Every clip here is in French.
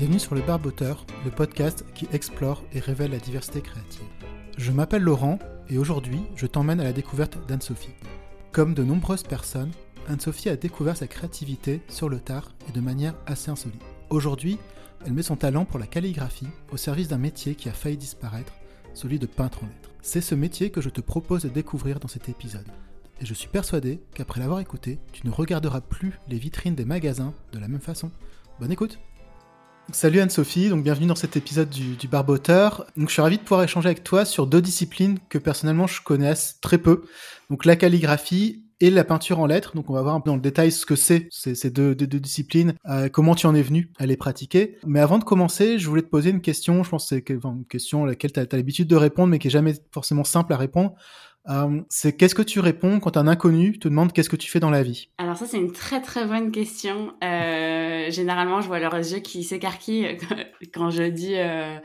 Bienvenue sur Le Barboteur, le podcast qui explore et révèle la diversité créative. Je m'appelle Laurent et aujourd'hui, je t'emmène à la découverte d'Anne-Sophie. Comme de nombreuses personnes, Anne-Sophie a découvert sa créativité sur le tard et de manière assez insolite. Aujourd'hui, elle met son talent pour la calligraphie au service d'un métier qui a failli disparaître, celui de peintre en lettres. C'est ce métier que je te propose de découvrir dans cet épisode. Et je suis persuadé qu'après l'avoir écouté, tu ne regarderas plus les vitrines des magasins de la même façon. Bonne écoute Salut Anne-Sophie, donc bienvenue dans cet épisode du, du Barboteur. Donc je suis ravi de pouvoir échanger avec toi sur deux disciplines que personnellement je connais très peu. Donc la calligraphie et la peinture en lettres. Donc on va voir un peu dans le détail ce que c'est ces deux, deux, disciplines, euh, comment tu en es venu à les pratiquer. Mais avant de commencer, je voulais te poser une question, je pense que c'est une question à laquelle tu as, as l'habitude de répondre, mais qui est jamais forcément simple à répondre. Euh, c'est qu'est-ce que tu réponds quand un inconnu te demande qu'est-ce que tu fais dans la vie? Alors ça c'est une très très bonne question. Euh, généralement je vois leurs yeux qui s'écarquillent quand je dis euh,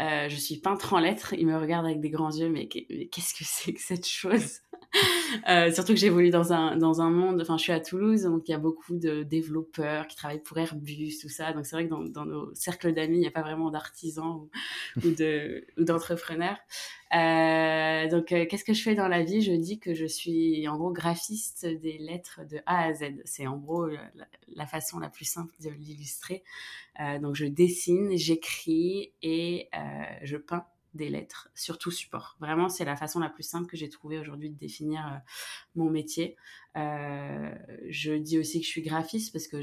euh, je suis peintre en lettres. Ils me regardent avec des grands yeux mais qu'est-ce que c'est que cette chose? Euh, surtout que j'évolue dans un, dans un monde, enfin je suis à Toulouse, donc il y a beaucoup de développeurs qui travaillent pour Airbus, tout ça. Donc c'est vrai que dans, dans nos cercles d'amis, il n'y a pas vraiment d'artisans ou, ou d'entrepreneurs. Euh, donc euh, qu'est-ce que je fais dans la vie? Je dis que je suis en gros graphiste des lettres de A à Z. C'est en gros la, la, façon la plus simple de l'illustrer. Euh, donc je dessine, j'écris et euh, je peins des lettres sur tout support. Vraiment, c'est la façon la plus simple que j'ai trouvé aujourd'hui de définir euh, mon métier. Euh, je dis aussi que je suis graphiste parce que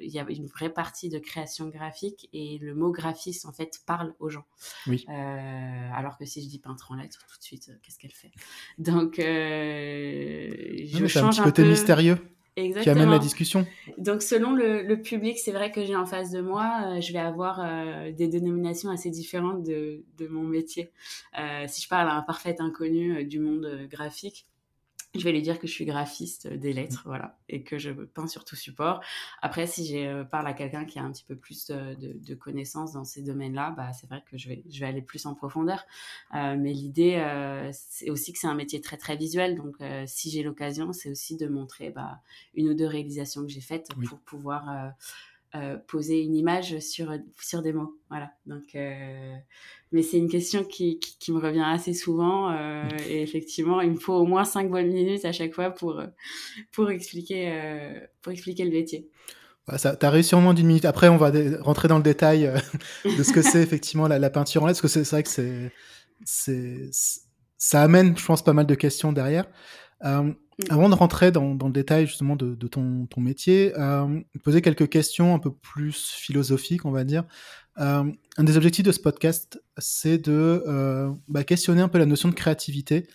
il y a une vraie partie de création graphique et le mot graphiste en fait parle aux gens. Oui. Euh, alors que si je dis peintre en lettres, tout de suite, qu'est-ce qu'elle fait? Donc, euh, je non, change un, un, petit côté peu. mystérieux. Exactement. qui amène la discussion. Donc selon le, le public, c'est vrai que j'ai en face de moi, euh, je vais avoir euh, des dénominations assez différentes de, de mon métier. Euh, si je parle à un parfait inconnu du monde graphique, je vais lui dire que je suis graphiste des lettres, voilà, et que je peins sur tout support. Après, si je parle à quelqu'un qui a un petit peu plus de, de, de connaissances dans ces domaines-là, bah, c'est vrai que je vais, je vais aller plus en profondeur. Euh, mais l'idée, euh, c'est aussi que c'est un métier très très visuel. Donc, euh, si j'ai l'occasion, c'est aussi de montrer bah, une ou deux réalisations que j'ai faites Oui. pour pouvoir euh, euh, poser une image sur sur des mots. Voilà. Donc, euh, mais c'est une question qui, qui, qui, me revient assez souvent euh, et effectivement, il me faut au moins cinq bonnes minutes à chaque fois pour pour expliquer euh, pour expliquer le métier. Bah, ça, t'as réussi en moins d'une minute. Après, on va rentrer dans le détail euh, de ce que c'est effectivement la, la, peinture en lettres, parce que c'est vrai que c'est, c'est, ça amène, je pense, pas mal de questions derrière. Euh, avant de rentrer dans, dans, le détail justement de, de ton, ton, métier, euh, poser quelques questions un peu plus philosophiques, on va dire. Euh, un des objectifs de ce podcast, c'est de euh, bah, questionner un peu la notion de créativité,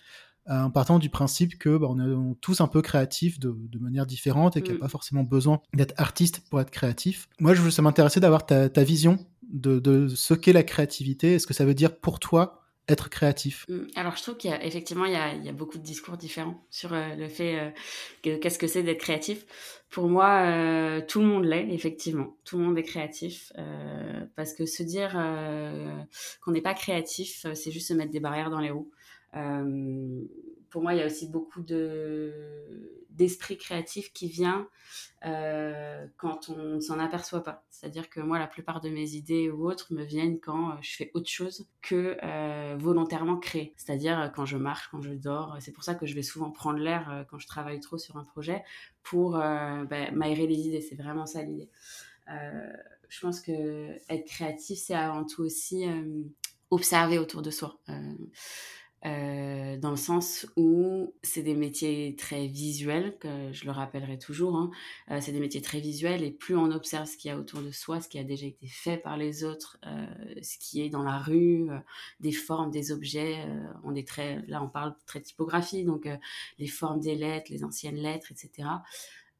en partant du principe que bah, on est tous un peu créatifs de, de manière différente et qu'il n'y a pas forcément besoin d'être artiste pour être créatif. Moi, je, ça m'intéressait d'avoir ta, ta, vision de, de ce qu'est la créativité. Est-ce que ça veut dire pour toi être créatif Alors, je trouve qu'il y a effectivement il y a, beaucoup de discours différents sur euh, le fait euh, qu'est-ce que c'est d'être créatif. Pour moi, euh, tout le monde l'est effectivement. Tout le monde est créatif parce que se dire qu'on n'est pas créatif, c'est juste se mettre des barrières dans les roues. Euh, pour moi, il y a aussi beaucoup de d'esprit créatif qui vient euh, quand on ne s'en aperçoit pas. C'est-à-dire que moi, la plupart de mes idées ou autres me viennent quand je fais autre chose que euh, volontairement créer. C'est-à-dire quand je marche, quand je dors. C'est pour ça que je vais souvent prendre l'air euh, quand je travaille trop sur un projet pour euh, ben, m'aérer les idées. C'est vraiment ça l'idée. Euh, je pense que être créatif, c'est avant tout aussi observer autour de soi. Euh, dans le sens où c'est des métiers très visuels, que je le rappellerai toujours, hein. euh, c'est des métiers très visuels et plus on observe ce qu'il y a autour de soi, ce qui a déjà été fait par les autres, euh, ce qui est dans la rue, euh, des formes, des objets, euh, on est très, là on parle très typographie, donc les formes des lettres, les anciennes lettres, etc.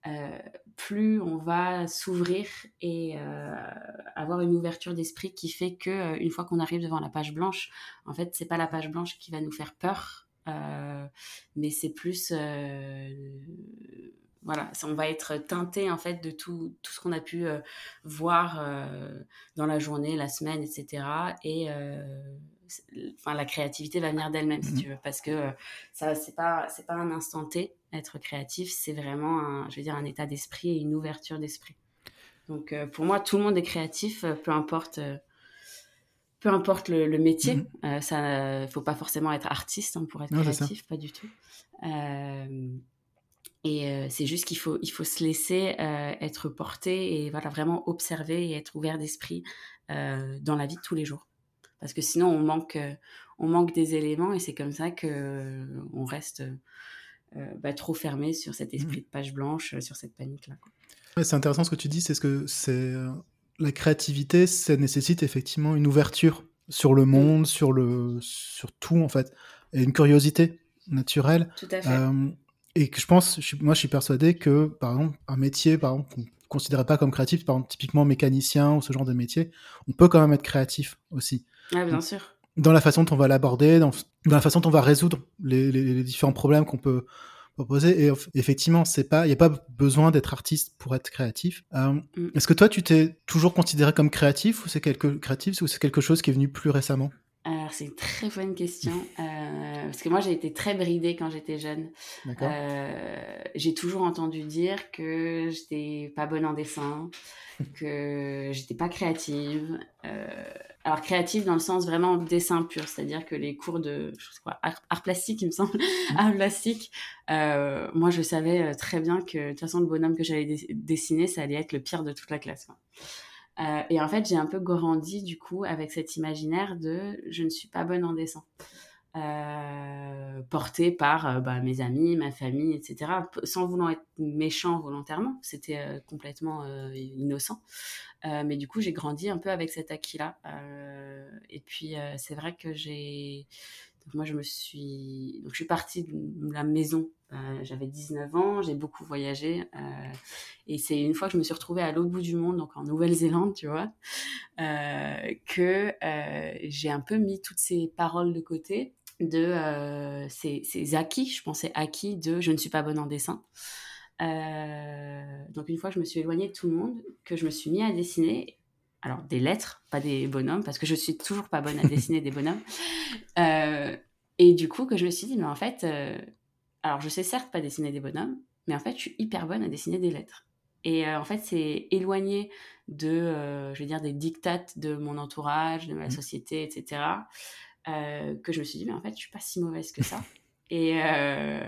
Euh, plus on va s'ouvrir et euh, avoir une ouverture d'esprit qui fait que euh, une fois qu'on arrive devant la page blanche, en fait, c'est pas la page blanche qui va nous faire peur, mais c'est plus voilà, on va être teinté en fait de tout, tout ce qu'on a pu voir dans la journée, la semaine, etc. Et enfin la créativité va venir d'elle-même si tu veux parce que ça c'est pas c'est pas un instant T être créatif c'est vraiment un je veux dire un état d'esprit et une ouverture d'esprit Donc pour moi, tout le monde est créatif, peu importe peu importe le, métier, il mhm. ne ça, faut pas forcément être artiste hein, pour être créatif, pas du tout. Et c'est juste qu'il faut, il faut se laisser être porté et voilà vraiment observer et être ouvert d'esprit dans la vie de tous les jours. Parce que sinon on manque, on manque des éléments et c'est comme ça que on reste bah, trop fermé sur cet esprit mmh. de page blanche, sur cette panique là. c'est intéressant ce que tu dis, c'est ce que c'est la créativité, ça nécessite effectivement une ouverture sur le monde, sur, le, sur tout en fait, et une curiosité naturelle. Tout à fait. Et que je pense, moi je suis persuadé que par exemple un métier par exemple qu'on considérait pas comme créatif, par exemple typiquement mécanicien ou ce genre de métier, on peut quand même être créatif aussi. Ah bien sûr. Dans la façon dont on va l'aborder, dans, la façon dont on va résoudre les différents problèmes qu'on peut proposer. Et effectivement, c'est pas, il n'y a pas besoin d'être artiste pour être créatif. Euh, mm. Est-ce que toi, tu t'es toujours considéré comme créatif ou c'est quelque créatif ou c'est quelque chose qui est venu plus récemment? Alors, c'est une très bonne question. Euh, parce que moi, j'ai été très bridée quand j'étais jeune. Euh, j'ai toujours entendu dire que j'étais pas bonne en dessin, que j'étais pas créative. Euh, alors créative dans le sens vraiment dessin pur, c'est-à-dire que les cours de je sais quoi, art, plastique, il me semble, mmh. art plastique, euh, moi je savais très bien que de toute façon le bonhomme que j'allais dessiner, ça allait être le pire de toute la classe. Euh, et en fait, j'ai un peu grandi du coup avec cet imaginaire de je ne suis pas bonne en dessin. Euh, porté par euh, bah, mes amis, ma famille, etc. Sans vouloir être méchant volontairement, c'était euh, complètement innocent. mais du coup, j'ai grandi un peu avec cet acquis-là. et puis, c'est vrai que j'ai... moi, je me suis... Donc, je suis partie de la maison. J'avais 19 ans, j'ai beaucoup voyagé. et c'est une fois que je me suis retrouvée à l'autre bout du monde, donc en Nouvelle-Zélande, tu vois, que j'ai un peu mis toutes ces paroles de côté de euh, ces, acquis, je pensais acquis de je ne suis pas bonne en dessin. Euh, donc une fois que je me suis éloignée de tout le monde, que je me suis mis à dessiner, alors des lettres, pas des bonhommes, parce que je suis toujours pas bonne à dessiner des bonhommes. Euh, et du coup que je me suis dit, mais en fait, alors je sais certes pas dessiner des bonhommes, mais en fait je suis hyper bonne à dessiner des lettres. Et en fait, c'est éloigné de, je veux dire, des dictates de mon entourage, de ma mmh. société, etc. Euh, que je me suis dit, mais en fait, je suis pas si mauvaise que ça. Et, euh,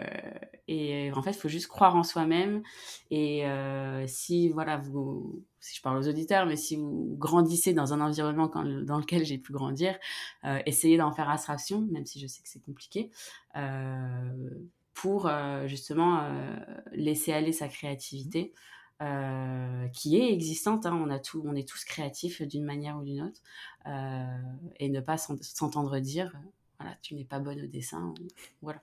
et en fait, il faut juste croire en soi-même. Et euh, si, voilà, si je parle aux auditeurs, mais si vous grandissez dans un environnement dans lequel j'ai pu grandir, essayez d'en faire abstraction, même si je sais que c'est compliqué, pour justement laisser aller sa créativité. Euh, qui est existante. Hein. On, a tout, on est tous créatifs d'une manière ou d'une autre. Euh, et ne pas s'entendre dire voilà, tu n'es pas bonne au dessin. Voilà.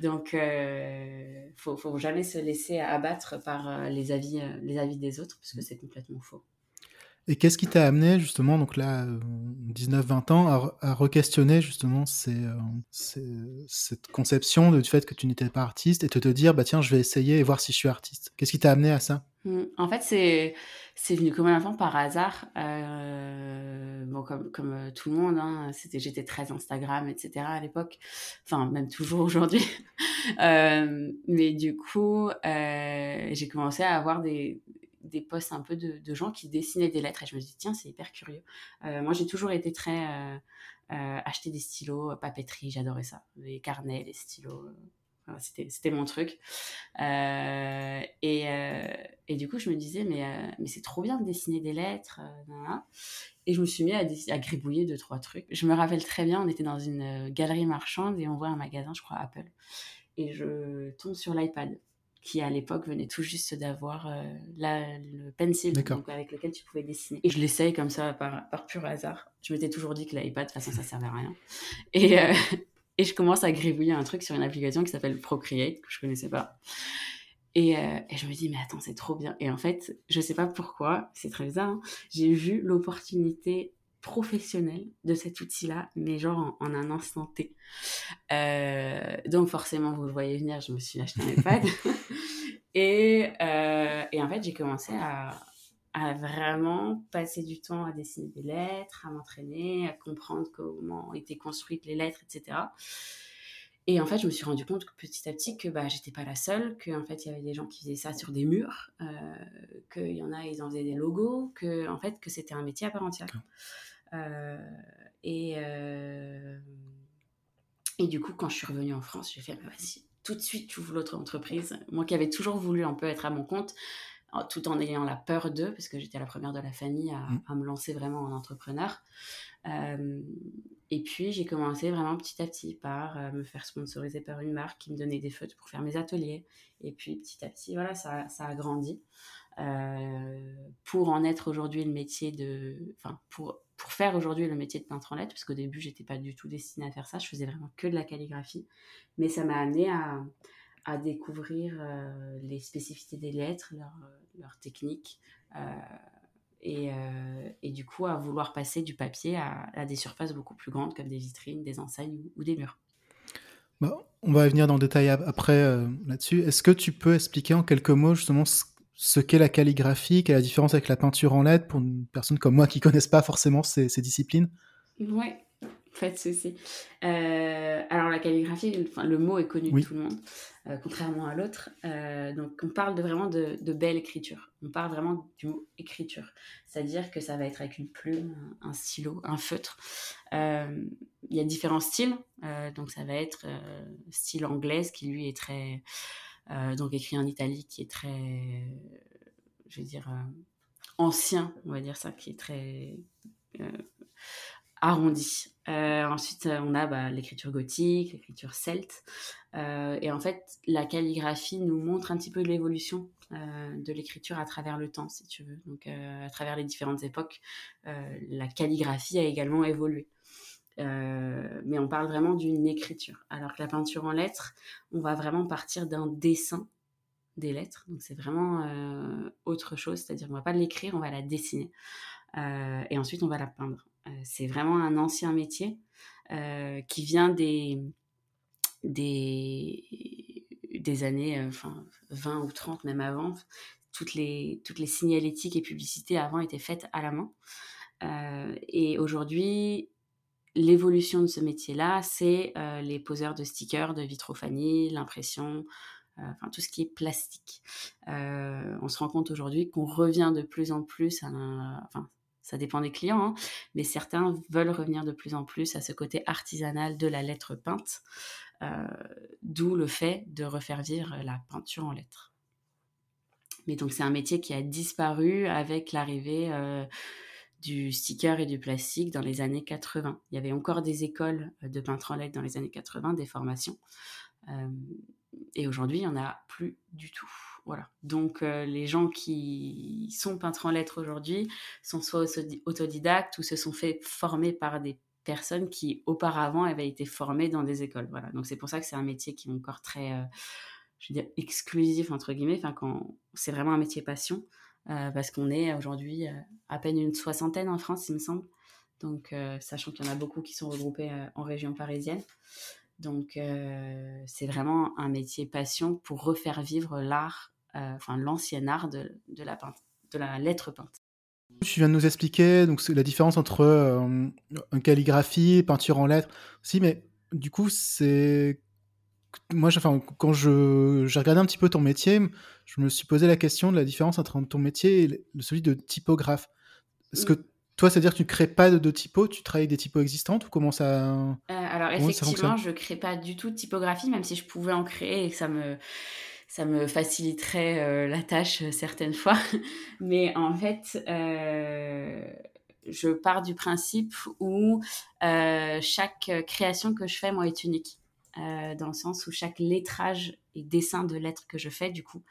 Donc, il euh, faut, faut jamais se laisser abattre par les avis, les avis des autres, parce que c'est complètement faux. Et qu'est-ce qui t'a amené justement, donc là, 19-20 ans, à, à re-questionner justement ces, cette conception du fait que tu n'étais pas artiste et te te dire, bah tiens, je vais essayer et voir si je suis artiste? Qu'est-ce qui t'a amené à ça? Mmh. En fait, c'est c'est venu comme un enfant par hasard. Euh, bon, comme, euh, tout le monde, hein, c'était, j'étais très Instagram, etc. à l'époque. Enfin, même toujours aujourd'hui. euh, mais du coup, j'ai commencé à avoir des, des posts un peu de, de, gens qui dessinaient des lettres. Et je me dis, tiens, c'est hyper curieux. Moi, j'ai toujours été très... acheter des stylos, papeterie, j'adorais ça. Les carnets, les stylos c'était mon truc. Euh, et, euh, et, du coup, je me disais, mais, euh, mais c'est trop bien de dessiner des lettres. et je me suis mis à, à, gribouiller deux, trois trucs. Je me rappelle très bien, on était dans une galerie marchande et on voit un magasin, je crois Apple. Et je tombe sur l'iPad qui à l'époque venait tout juste d'avoir le pencil donc, avec lequel tu pouvais dessiner. Et je l'essaye comme ça par, par, pur hasard. Je m'étais toujours dit que l'iPad, de toute façon, ça servait à rien. Et, et je commence à gribouiller un truc sur une application qui s'appelle Procreate, que je connaissais pas. Et, euh, et, je me dis, mais attends, c'est trop bien. Et en fait, je sais pas pourquoi, c'est très bizarre, hein, j'ai vu l'opportunité professionnelle de cet outil-là, mais genre en, un instant T. Euh, donc forcément, vous le voyez venir, je me suis acheté un iPad. euh, et en fait, j'ai commencé à, à vraiment passer du temps à dessiner des lettres, à m'entraîner, à comprendre comment étaient construites les lettres, etc. Et en fait, je me suis rendu compte que petit à petit que bah, j'étais pas la seule, qu'en fait, il y avait des gens qui faisaient ça sur des murs, euh, qu'il y en a, ils en faisaient des logos, que, en fait, que c'était un métier à part entière. Euh, et, euh, et du coup, quand je suis revenue en France, j'ai fait, bah, vas-y, tout de suite, tu ouvres l'autre entreprise. Moi qui avais toujours voulu un peu être à mon compte, tout en ayant la peur d'eux, parce que j'étais la première de la famille à, à me lancer vraiment en entrepreneur. Euh, et puis, j'ai commencé vraiment petit à petit par euh, me faire sponsoriser par une marque qui me donnait des feutres pour faire mes ateliers. Et puis, petit à petit, voilà, ça, ça a grandi. Euh, pour en être aujourd'hui le métier de. Enfin, pour, pour faire aujourd'hui le métier de peintre en lettres, parce qu'au début, j'étais pas du tout destinée à faire ça. Je faisais vraiment que de la calligraphie. Mais ça m'a amené à, à découvrir les spécificités des lettres, leurs leur techniques. Euh, et, du coup à vouloir passer du papier à, des surfaces beaucoup plus grandes comme des vitrines, des enseignes ou, des murs. Bah, on va venir dans le détail après euh, là-dessus. Est-ce que tu peux expliquer en quelques mots justement ce, qu'est la calligraphie, quelle est la différence avec la peinture en lettres pour une personne comme moi qui ne connaisse pas forcément ces, ces disciplines? Oui, pas de souci. Euh, alors la calligraphie, enfin, le mot est connu de tout le monde, euh, contrairement à l'autre. Euh, donc on parle de, vraiment de, belle écriture. On parle vraiment du mot écriture. C'est-à-dire que ça va être avec une plume, un, stylo, un feutre. Il y a différents styles. donc ça va être style anglaise qui lui est très... donc écrit en Italie qui est très... je vais dire... ancien, on va dire ça, qui est très arrondi. Euh, ensuite, euh, on a bah, l'écriture gothique, l'écriture celte. Euh, et en fait, la calligraphie nous montre un petit peu l'évolution de l'écriture à travers le temps, si tu veux. Donc, à travers les différentes époques, la calligraphie a également évolué. mais on parle vraiment d'une écriture. Alors que la peinture en lettres, on va vraiment partir d'un dessin des lettres. Donc, c'est vraiment autre chose. C'est-à-dire qu'on va pas l'écrire, on va la dessiner. et ensuite, on va la peindre. Euh, c'est vraiment un ancien métier euh, qui vient des, des, années euh, enfin, 20 ou 30, même avant. Toutes les, toutes les signalétiques et publicités avant étaient faites à la main. et aujourd'hui, l'évolution de ce métier-là, c'est les poseurs de stickers, de vitrophanie, l'impression, enfin tout ce qui est plastique. on se rend compte aujourd'hui qu'on revient de plus en plus à, enfin, ça dépend des clients, hein, mais certains veulent revenir de plus en plus à ce côté artisanal de la lettre peinte, euh, d'où le fait de refaire vivre la peinture en lettres. Mais donc c'est un métier qui a disparu avec l'arrivée euh, du sticker et du plastique dans les années 80. Il y avait encore des écoles de peintre en lettres dans les années 80, des formations. Euh, et aujourd'hui, il n'y en a plus du tout. Donc, euh, les gens qui sont peintres en lettres aujourd'hui sont soit autodidactes ou se sont fait former par des personnes qui, auparavant, avaient été formées dans des écoles. Donc, c'est pour ça que c'est un métier qui est encore très, euh, exclusif, entre guillemets. C'est vraiment un métier passion, euh, parce qu'on est aujourd'hui à peine une soixantaine en France, il me semble. Donc, sachant qu'il y en a beaucoup qui sont regroupés en région parisienne. Donc, c'est vraiment un métier passion pour refaire vivre l'art enfin l'ancien art de, la de la lettre peinte. Tu viens de nous expliquer donc la différence entre euh, une calligraphie, peinture en lettres aussi, mais du coup c'est moi, enfin, quand je j'ai regardé un petit peu ton métier, je me suis posé la question de la différence entre ton métier et celui de typographe. Est-ce que mm. toi, c'est-à-dire que tu ne crées pas de, typos, tu travailles des typos existantes ou comment ça euh, Alors effectivement, je ne crée pas du tout de typographie, même si je pouvais en créer et que ça me ça me faciliterait euh, la tâche euh, certaines fois. Mais en fait, euh, je pars du principe où chaque création que je fais, moi, est unique. dans le sens où chaque lettrage et dessin de lettres que je fais, du coup,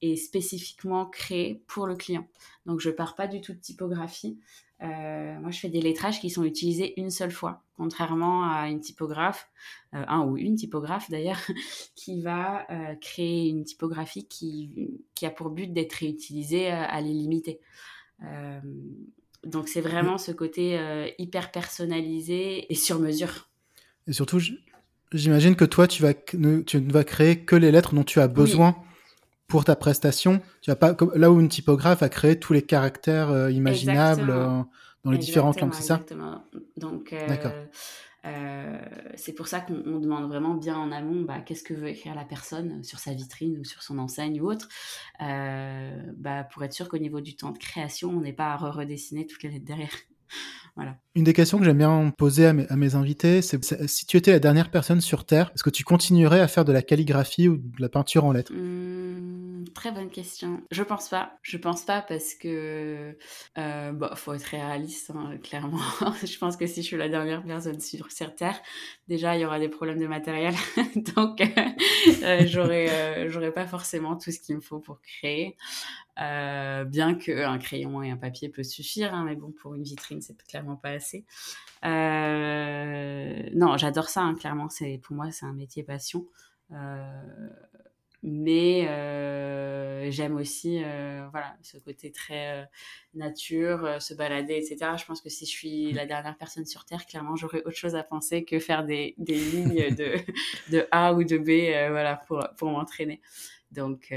est spécifiquement créé pour le client. Donc, je pars pas du tout de typographie. Euh, moi, je fais des lettrages qui sont utilisés une seule fois, contrairement à une typographe, euh, un ou une typographe d'ailleurs, qui va euh, créer une typographie qui, qui, a pour but d'être réutilisée à l'illimité. donc, c'est vraiment ce côté hyper personnalisé et sur mesure. Et surtout, j'imagine que toi, tu, vas, tu ne vas créer que les lettres dont tu as besoin pour ta prestation. Tu vas pas là où une typographe a créé tous les caractères euh, imaginables euh, dans les différentes langues, c'est ça Exactement. Donc, euh, c'est pour ça qu'on demande vraiment bien en amont bah, qu'est-ce que veut écrire la personne sur sa vitrine ou sur son enseigne ou autre, bah, pour être sûr qu'au niveau du temps de création, on n'est pas à redessiner toutes les lettres derrière. Une des questions que j'aime bien poser à mes, invités, c'est si tu étais la dernière personne sur Terre, est-ce que tu continuerais à faire de la calligraphie ou de la peinture en lettres? Mmh, Très bonne question. Je pense pas. Je pense pas parce que euh, bah, faut être réaliste, hein, clairement. je pense que si je suis la dernière personne sur, sur Terre, déjà il y aura des problèmes de matériel, donc euh, j'aurais euh, j'aurais pas forcément tout ce qu'il me faut pour créer. Euh, bien qu'un crayon et un papier peut suffire, hein, mais bon, pour une vitrine, c'est clairement pas assez. Euh, non, j'adore ça, hein, clairement, c'est pour moi, c'est un métier passion. Euh, mais j'aime aussi voilà, ce côté très nature, se balader, etc. Je pense que si je suis la dernière personne sur Terre, clairement, j'aurais autre chose à penser que faire des, des lignes de, de A ou de B voilà, pour, pour m'entraîner. Donc,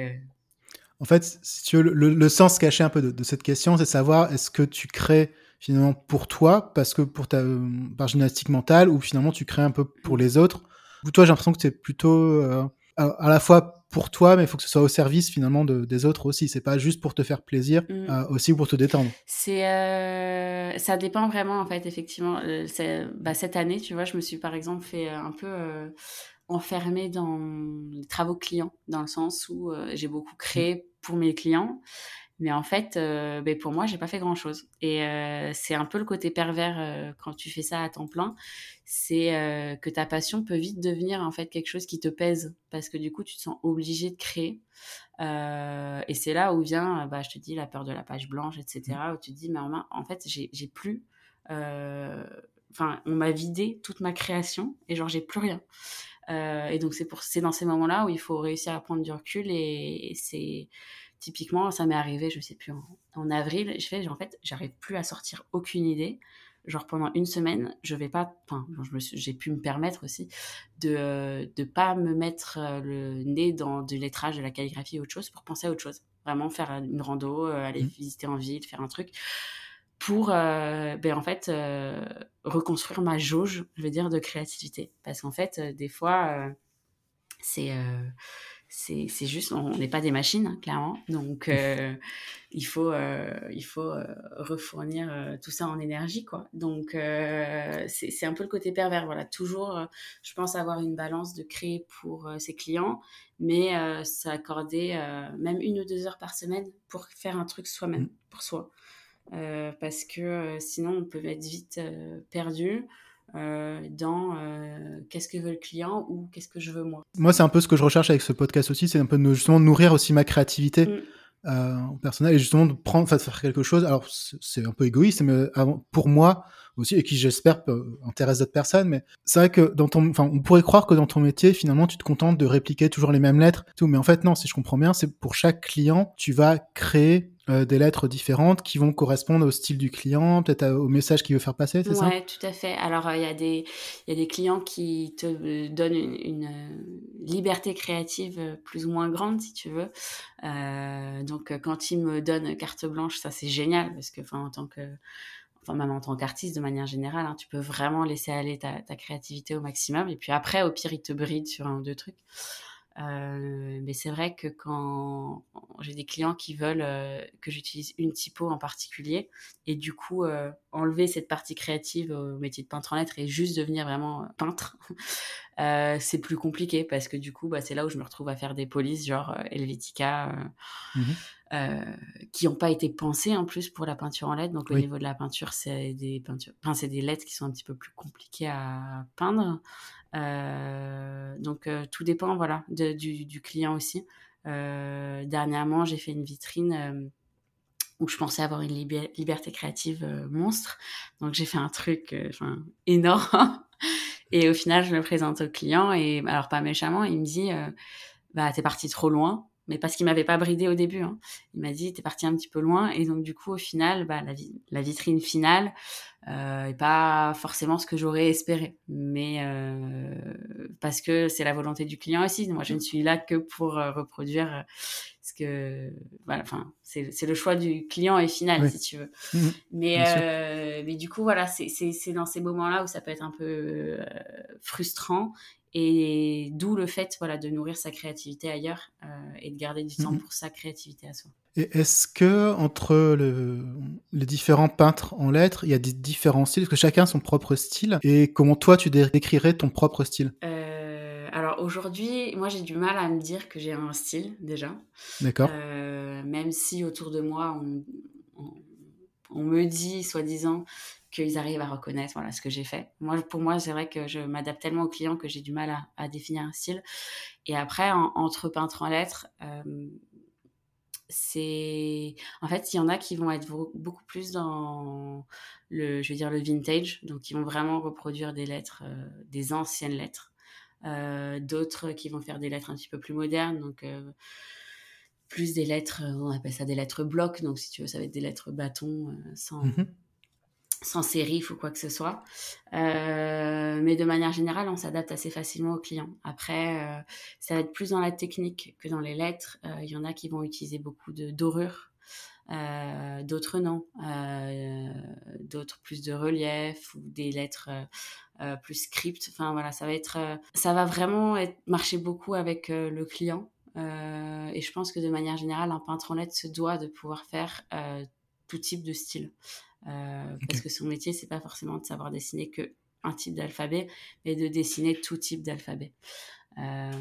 en fait, si tu veux, le, sens caché un peu de, cette question, c'est savoir est-ce que tu crées finalement pour toi, parce que pour ta par gymnastique mentale, ou finalement tu crées un peu pour les autres? Ou toi, j'ai l'impression que tu es plutôt euh, à, la fois pour toi, mais il faut que ce soit au service finalement des autres aussi. C'est pas juste pour te faire plaisir, mmh. euh, aussi pour te détendre. C'est, euh, ça dépend vraiment en fait, effectivement. Bah, cette année, tu vois, je me suis par exemple fait un peu enfermée dans les travaux clients, dans le sens où j'ai beaucoup créé pour mes clients. Mais en fait, euh, ben pour moi, j'ai pas fait grand chose. Et euh, c'est un peu le côté pervers euh, quand tu fais ça à temps plein, c'est que ta passion peut vite devenir en fait quelque chose qui te pèse parce que du coup, tu te sens obligé de créer. et c'est là où vient, bah, je te dis, la peur de la page blanche, etc. Mmh. Où tu te dis, mais en fait, j'ai plus. Enfin, on m'a vidé toute ma création et genre, j'ai plus rien. Et donc, c'est pour, c'est dans ces moments-là où il faut réussir à prendre du recul et c'est Typiquement, ça m'est arrivé, je sais plus, en, avril, je fais, en fait, j'arrive plus à sortir aucune idée. Genre pendant une semaine, je vais pas, enfin, j'ai pu me permettre aussi de ne pas me mettre euh, le nez dans du lettrage, de la calligraphie ou autre chose pour penser à autre chose. Vraiment faire une rando, euh, aller mmh. visiter en ville, faire un truc pour euh, ben en fait reconstruire ma jauge je veux dire de créativité parce qu'en fait des fois c'est c'est juste, on n'est pas des machines, hein, clairement. Donc, euh, il faut, euh, il faut euh, refournir tout ça en énergie, quoi. Donc, c'est un peu le côté pervers. Voilà, toujours, je pense avoir une balance de créer pour ses clients, mais s'accorder même une ou deux heures par semaine pour faire un truc soi-même, mmh. pour soi. Parce que sinon, on peut être vite perdu. Euh, dans euh, qu'est-ce que veut le client ou qu'est-ce que je veux moi. Moi, c'est un peu ce que je recherche avec ce podcast aussi, c'est un peu de, justement nourrir aussi ma créativité. Mm. Euh, personnel et justement de prendre, de faire quelque chose. Alors c'est un peu égoïste, mais avant, pour moi aussi et qui j'espère intéresse d'autres personnes. Mais c'est vrai que dans ton, enfin, on pourrait croire que dans ton métier, finalement, tu te contentes de répliquer toujours les mêmes lettres, tout. Mais en fait, non. Si je comprends bien, c'est pour chaque client, tu vas créer euh, des lettres différentes qui vont correspondre au style du client, peut-être au message qu'il veut faire passer, c'est ça? Oui, tout à fait. Alors, euh, il y, a des, y a des clients qui te donnent une, liberté créative plus ou moins grande, si tu veux. Euh, donc, quand ils me donnent carte blanche, ça c'est génial, parce que, en tant que enfin même en tant qu'artiste de manière générale, hein, tu peux vraiment laisser aller ta, ta, créativité au maximum. Et puis après, au pire, ils te brident sur un ou deux trucs. Euh, mais c'est vrai que quand j'ai des clients qui veulent euh, que j'utilise une typo en particulier, et du coup euh, enlever cette partie créative au métier de peintre en lettres et juste devenir vraiment peintre, c'est plus compliqué parce que du coup bah, c'est là où je me retrouve à faire des polices genre Helvetica. Mmh qui n'ont pas été pensées en plus pour la peinture en lettres. Donc au niveau de la peinture, c'est des peintures, enfin, c'est des lettres qui sont un petit peu plus compliquées à peindre. Euh, donc euh, tout dépend voilà du, client aussi. Euh, dernièrement, j'ai fait une vitrine où je pensais avoir une liberté créative monstre. Donc j'ai fait un truc énorme. et au final, je me présente au client et alors pas méchamment, il me dit bah t'es parti trop loin. Mais parce qu'il m'avait pas bridé au début. Hein. Il m'a dit, t'es parti un petit peu loin. Et donc, du coup, au final, bah, la, la vitrine finale euh, est pas forcément ce que j'aurais espéré. Mais euh, parce que c'est la volonté du client aussi. Moi, je ne suis là que pour euh, reproduire euh, ce que... Voilà, enfin, c'est le choix du client et final, si tu veux. Mmh mais, mais du coup, voilà, c'est dans ces moments-là où ça peut être un peu frustrant et d'où le fait voilà, de nourrir sa créativité ailleurs euh, et de garder du temps mmh pour sa créativité à soi. Et est-ce que entre le, les différents peintres en lettres, il y a des différents styles? Est-ce que chacun a son propre style? Et comment toi, tu décrirais ton propre style? Euh, Alors aujourd'hui, moi j'ai du mal à me dire que j'ai un style déjà. D'accord. Euh, même si autour de moi, on, on, on me dit, soi-disant, qu'ils arrivent à reconnaître voilà, ce que j'ai fait. Moi, pour moi, c'est vrai que je m'adapte tellement aux clients que j'ai du mal à, définir un style. Et après, en, entre peintre en lettres, euh, c'est... En fait, il y en a qui vont être beaucoup plus dans le, je veux dire, le vintage, donc ils vont vraiment reproduire des lettres, euh, des anciennes lettres. Euh, D'autres qui vont faire des lettres un petit peu plus modernes, donc plus des lettres, on appelle ça des lettres blocs, donc si tu veux, ça va être des lettres bâtons sans... Mm -hmm sans sérif ou quoi que ce soit. Euh, mais de manière générale, on s'adapte assez facilement aux clients. Après, euh, ça va être plus dans la technique que dans les lettres. Il euh, y en a qui vont utiliser beaucoup de dorures, d'autres non, d'autres plus de relief ou des lettres plus script. Enfin voilà, ça va être, ça va vraiment marcher beaucoup avec le client. et je pense que de manière générale, un peintre en lettres se doit de pouvoir faire tout type de style. Euh, okay. Parce que son métier, c'est pas forcément de savoir dessiner que un type d'alphabet, mais de dessiner tout type d'alphabet. Euh,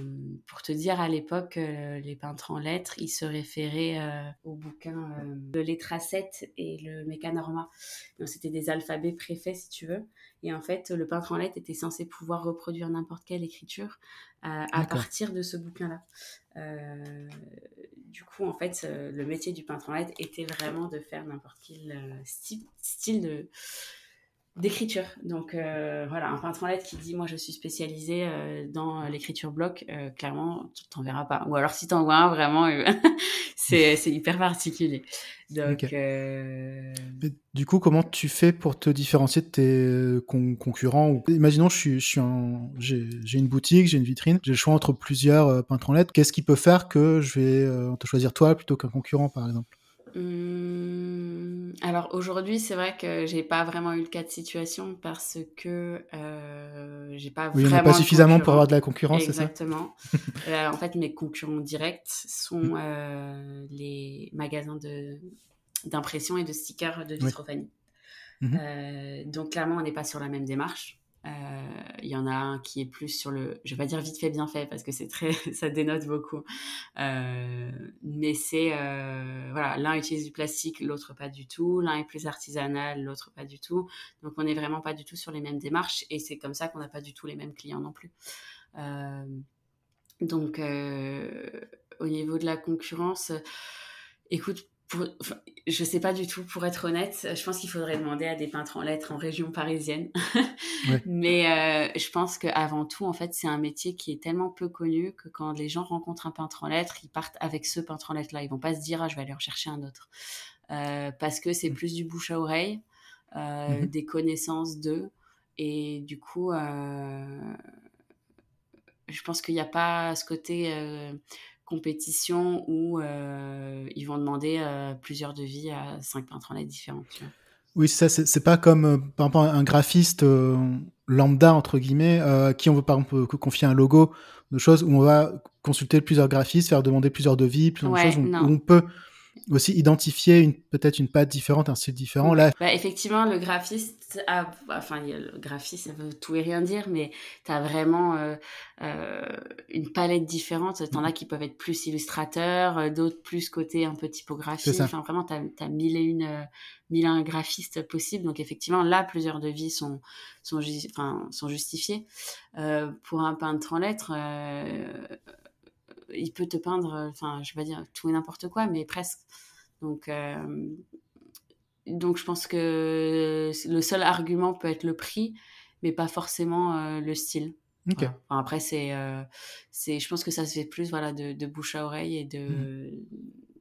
pour te dire, à l'époque, euh, les peintres en lettres, ils se référaient euh, au bouquin de 7 et le Mécanorma. Donc, c'était des alphabets préfaits, si tu veux. Et en fait, le peintre en lettres était censé pouvoir reproduire n'importe quelle écriture à partir de ce bouquin-là. Du coup, en fait, le métier du peintre en lettres était vraiment de faire n'importe quel style, style d'écriture. Donc euh, voilà, un peintre en lettres qui dit moi je suis spécialisé euh, dans l'écriture bloc, euh, clairement tu t'en verras pas. Ou alors si t'en vois un vraiment, euh, c'est hyper particulier. Donc okay. du coup comment tu fais pour te différencier de tes con concurrents imaginons je suis un j'ai une boutique, j'ai une vitrine, j'ai le choix entre plusieurs peintres en lettres. Qu'est-ce qui peut faire que je vais te choisir toi plutôt qu'un concurrent par exemple? Hum, alors aujourd'hui, c'est vrai que j'ai pas vraiment eu le cas de situation parce que euh, j'ai pas oui, vraiment. pas suffisamment pour avoir de la concurrence, c'est ça? Exactement. euh, en fait, mes concurrents directs sont euh, les magasins de d'impression et de stickers de Vitrophanie. Oui. Mmh. Euh, donc clairement, on n'est pas sur la même démarche. Il euh, y en a un qui est plus sur le, je vais pas dire vite fait bien fait parce que c'est très, ça dénote beaucoup. Euh, mais c'est euh, voilà, l'un utilise du plastique, l'autre pas du tout. L'un est plus artisanal, l'autre pas du tout. Donc on n'est vraiment pas du tout sur les mêmes démarches et c'est comme ça qu'on n'a pas du tout les mêmes clients non plus. Donc au niveau de la concurrence, écoute, pour, je sais pas du tout, pour être honnête. Je pense qu'il faudrait demander à des peintres en lettres en région parisienne. ouais. Mais euh, je pense qu'avant tout, en fait, c'est un métier qui est tellement peu connu que quand les gens rencontrent un peintre en lettres, ils partent avec ce peintre en lettres-là. Ils vont pas se dire, ah, je vais aller rechercher un autre. Euh, parce que c'est plus du bouche à oreille, euh, mm -hmm. des connaissances d'eux. Et du coup, je pense qu'il n'y a pas ce côté compétition où euh, ils vont demander euh, plusieurs devis à cinq peintres en. Tu vois. Oui, ça, c'est pas comme euh, par exemple un graphiste lambda entre guillemets euh, qui on veut par exemple confier un logo de choses où on va consulter plusieurs graphistes, faire demander plusieurs devis, plusieurs ouais, choses où, où, on peut aussi identifier peut-être une patte différente, un style différent. Là, bah, effectivement, le graphiste, a, enfin, le graphiste, ça veut tout et rien dire, mais tu as vraiment euh, euh, une palette différente. T'en as qui peuvent être plus illustrateurs, d'autres plus côté un peu typographie. Enfin, vraiment, tu as, as, mille et une, euh, mille et un graphistes possibles. Donc, effectivement, là, plusieurs devis sont, sont, ju sont justifiés. Euh, pour un peintre en lettres, il peut te peindre, enfin, je vais pas dire tout et n'importe quoi, mais presque. Donc, euh, donc, je pense que le seul argument peut être le prix, mais pas forcément euh, le style. après, c'est, c'est, je pense que ça se fait plus voilà, de, de bouche à oreille et de,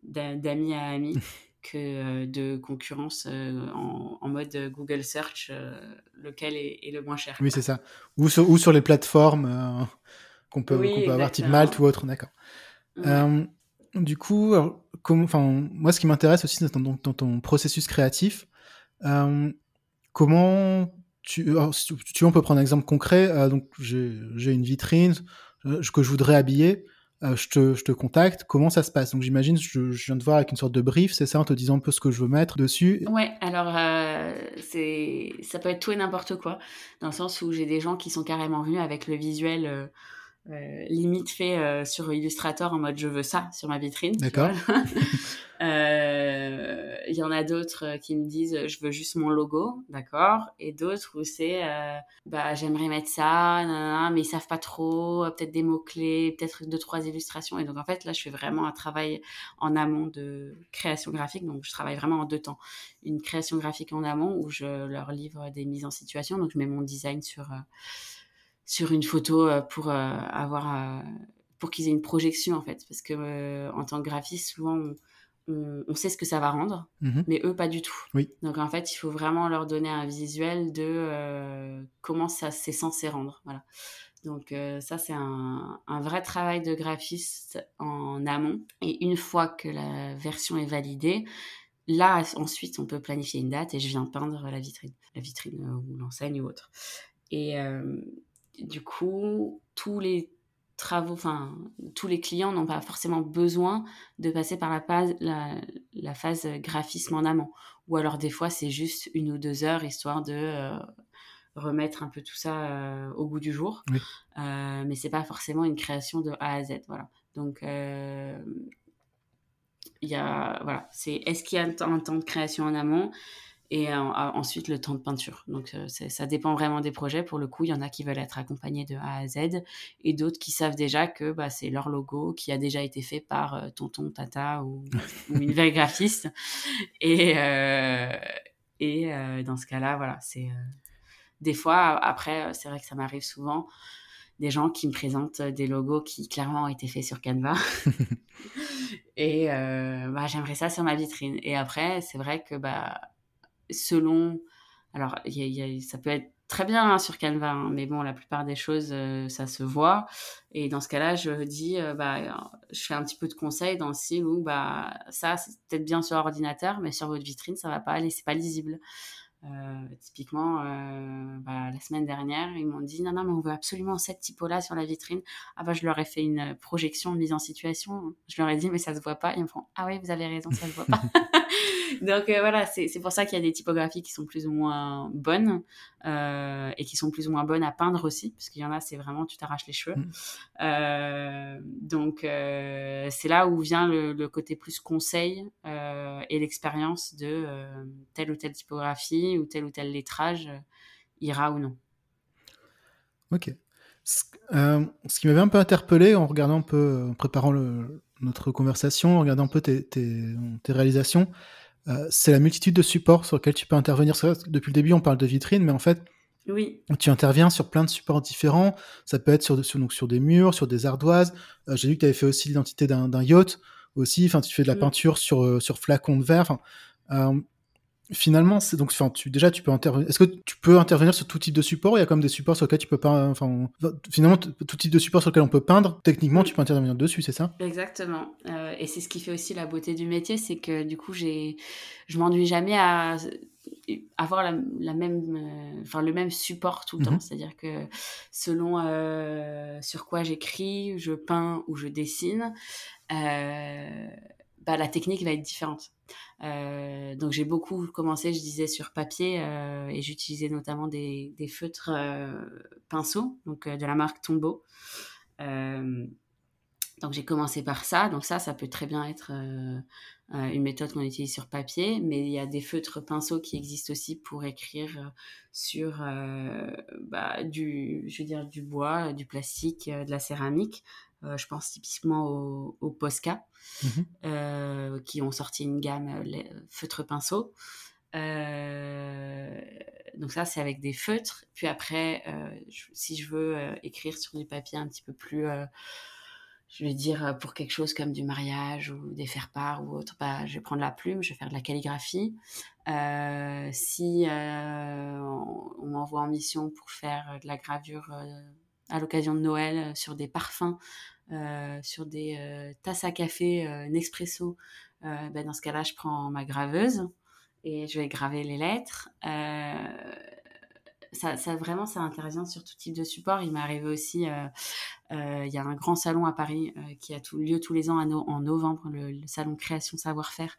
mmh. d'amis à amis. que de concurrence en, en, mode Google Search, lequel est, le moins cher. Oui, c'est ça. Ou sur, ou sur les plateformes qu'on peut, qu'on peut avoir, type Malte ou autre, d'accord. du coup, enfin, moi, ce qui m'intéresse aussi dans, dans, ton processus créatif, comment tu, tu, on peut prendre un exemple concret. donc, j'ai une vitrine que je voudrais habiller. Euh, je, te, je, te, contacte, comment ça se passe? Donc j'imagine, je, je, viens de voir avec une sorte de brief, c'est ça, en te disant un peu ce que je veux mettre dessus? Ouais, alors euh, c'est ça peut être tout et n'importe quoi, dans le sens où j'ai des gens qui sont carrément venus avec le visuel euh, euh, limite fait euh, sur Illustrator en mode je veux ça sur ma vitrine. D'accord. Euh, il y en a d'autres qui me disent je veux juste mon logo, d'accord. Et d'autres où c'est bah j'aimerais mettre ça, mais ils savent pas trop, peut-être des mots clés, peut-être deux trois illustrations. Et donc en fait là je fais vraiment un travail en amont de création graphique. Donc je travaille vraiment en deux temps. Une création graphique en amont où je leur livre des mises en situation. Donc je mets mon design sur sur une photo euh, pour euh, avoir euh, pour qu'ils aient une projection en fait parce que en tant que graphiste souvent on, sait ce que ça va rendre, mhm. mais eux pas du tout. Oui. Donc en fait, il faut vraiment leur donner un visuel de comment ça c'est censé rendre. Voilà. Donc ça c'est un, un, vrai travail de graphiste en amont. Et une fois que la version est validée, là ensuite on peut planifier une date et je viens peindre la vitrine, la vitrine ou l'enseigne ou autre. Et du coup, tous les travaux, enfin, tous les clients n'ont pas forcément besoin de passer par la phase, la, phase graphisme en amont. Ou alors, des fois, c'est juste une ou deux heures histoire de euh, remettre un peu tout ça euh, au goût du jour. Oui. Euh, mais c'est pas forcément une création de A à Z. Voilà. Donc, il y a, voilà, c'est est-ce qu'il y a un temps de création en amont? Et ensuite le temps de peinture. Donc euh, ça dépend vraiment des projets. Pour le coup, il y en a qui veulent être accompagnés de A à Z et d'autres qui savent déjà que bah, c'est leur logo qui a déjà été fait par euh, tonton, tata ou, une vraie graphiste. Et, euh, et dans ce cas-là, voilà, c'est des fois, après, c'est vrai que ça m'arrive souvent des gens qui me présentent des logos qui clairement ont été faits sur Canva. et bah, j'aimerais ça sur ma vitrine. Et après, c'est vrai que bah, selon. Alors, ça peut être très bien hein, sur Canva, hein, mais bon, la plupart des choses, euh, ça se voit. Et dans ce cas-là, je dis, euh, bah, je fais un petit peu de conseil dans le style où, bah, ça, c'est peut-être bien sur ordinateur, mais sur votre vitrine, ça va pas aller, c'est pas lisible. Euh, typiquement, bah, la semaine dernière, ils m'ont dit non, non, mais on veut absolument cette typo-là sur la vitrine. Ah bah, je leur ai fait une projection, mise en situation. Je leur ai dit, mais ça se voit pas. Ils me font, ah oui, vous avez raison, ça se voit pas. Donc euh, voilà, c'est pour ça qu'il y a des typographies qui sont plus ou moins bonnes euh, et qui sont plus ou moins bonnes à peindre aussi, parce qu'il y en a, c'est vraiment tu t'arraches les cheveux. Mm. Euh, donc c'est là où vient le, côté plus conseil et l'expérience de telle ou telle typographie ou tel ou tel lettrage ira ou non. Ok. ce qui m'avait un peu interpellé en regardant un peu, en préparant notre conversation, en regardant un peu tes, tes réalisations, euh, c'est la multitude de supports sur lesquels tu peux intervenir. Depuis le début, on parle de vitrine, mais en fait, oui. tu interviens sur plein de supports différents. Ça peut être sur, donc sur des murs, sur des ardoises. Euh, j'ai vu que tu avais fait aussi l'identité d'un yacht aussi. Enfin, tu fais de la peinture sur, euh, sur flacons de verre finalement, c'est donc, enfin, tu, déjà, tu peux intervenir. Est-ce que tu peux intervenir sur tout type de support Il y a comme des supports sur lesquels tu peux pas, enfin, finalement, tout type de support sur lequel on peut peindre. Techniquement, tu peux intervenir dessus, c'est ça? Exactement. Euh, et c'est ce qui fait aussi la beauté du métier, c'est que du coup, j'ai, je m'ennuie jamais à avoir la, même, euh, enfin, le même support tout le temps. Mhm. C'est-à-dire que selon euh, sur quoi j'écris, je peins ou je dessine. Bah, la technique va être différente. Euh, donc j'ai beaucoup commencé, je disais, sur papier euh, et j'utilisais notamment des, feutres euh, pinceaux, donc de la marque Tombeau. donc j'ai commencé par ça. Donc ça, ça peut très bien être une méthode qu'on utilise sur papier, mais il y a des feutres pinceaux qui existent aussi pour écrire sur bah, du, je veux dire, du bois, du plastique, de la céramique. Euh, je pense typiquement aux, Posca, mhm. euh, qui ont sorti une gamme euh, feutre pinceau. donc ça, c'est avec des feutres. Puis après, si je veux écrire sur du papier un petit peu plus je vais dire pour quelque chose comme du mariage ou des faire-part ou autre, bah, je vais prendre la plume, je vais faire de la calligraphie. Si on, m'envoie en mission pour faire de la gravure à l'occasion de Noël sur des parfums, sur des tasses à café Nespresso, ben dans ce cas-là, je prends ma graveuse et je vais graver les lettres ça, vraiment, ça intervient sur tout type de support. Il m'est arrivé aussi, euh, euh, il y a un grand salon à Paris euh, qui a lieu tous les ans en novembre, le, salon création savoir-faire.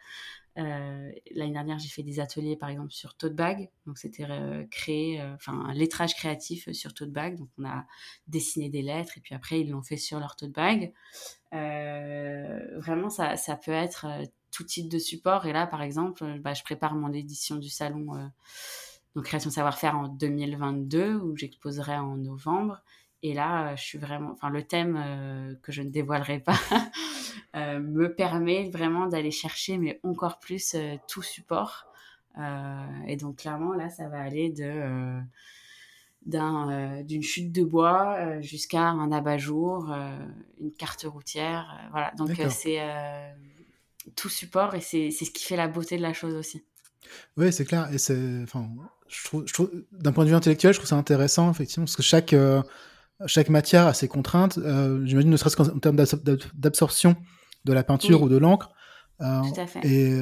L'année dernière, j'ai fait des ateliers, par exemple, sur tote bag. Donc, c'était créé, enfin, un lettrage créatif sur tote bag. Donc, on a dessiné des lettres et puis après, ils l'ont fait sur leur tote bag. vraiment, ça, ça peut être tout type de support. Et là, par exemple, bah, je prépare mon édition du salon donc création savoir-faire en 2022 où j'exposerai en novembre. Et là, euh, je suis vraiment, enfin, le thème euh, que je ne dévoilerai pas euh, me permet vraiment d'aller chercher, mais encore plus tout support. et donc clairement, là, ça va aller de d'une chute de bois jusqu'à un abat-jour, une carte routière, voilà. Donc c'est tout support et c'est ce qui fait la beauté de la chose aussi. Oui, c'est clair. Et c'est, enfin, je trouve, d'un point de vue intellectuel, je trouve ça intéressant, effectivement, parce que chaque, euh, chaque matière a ses contraintes. Euh, j'imagine, ne serait-ce qu'en termes d'absorption de la peinture ou de l'encre. Euh, Tout à fait. Et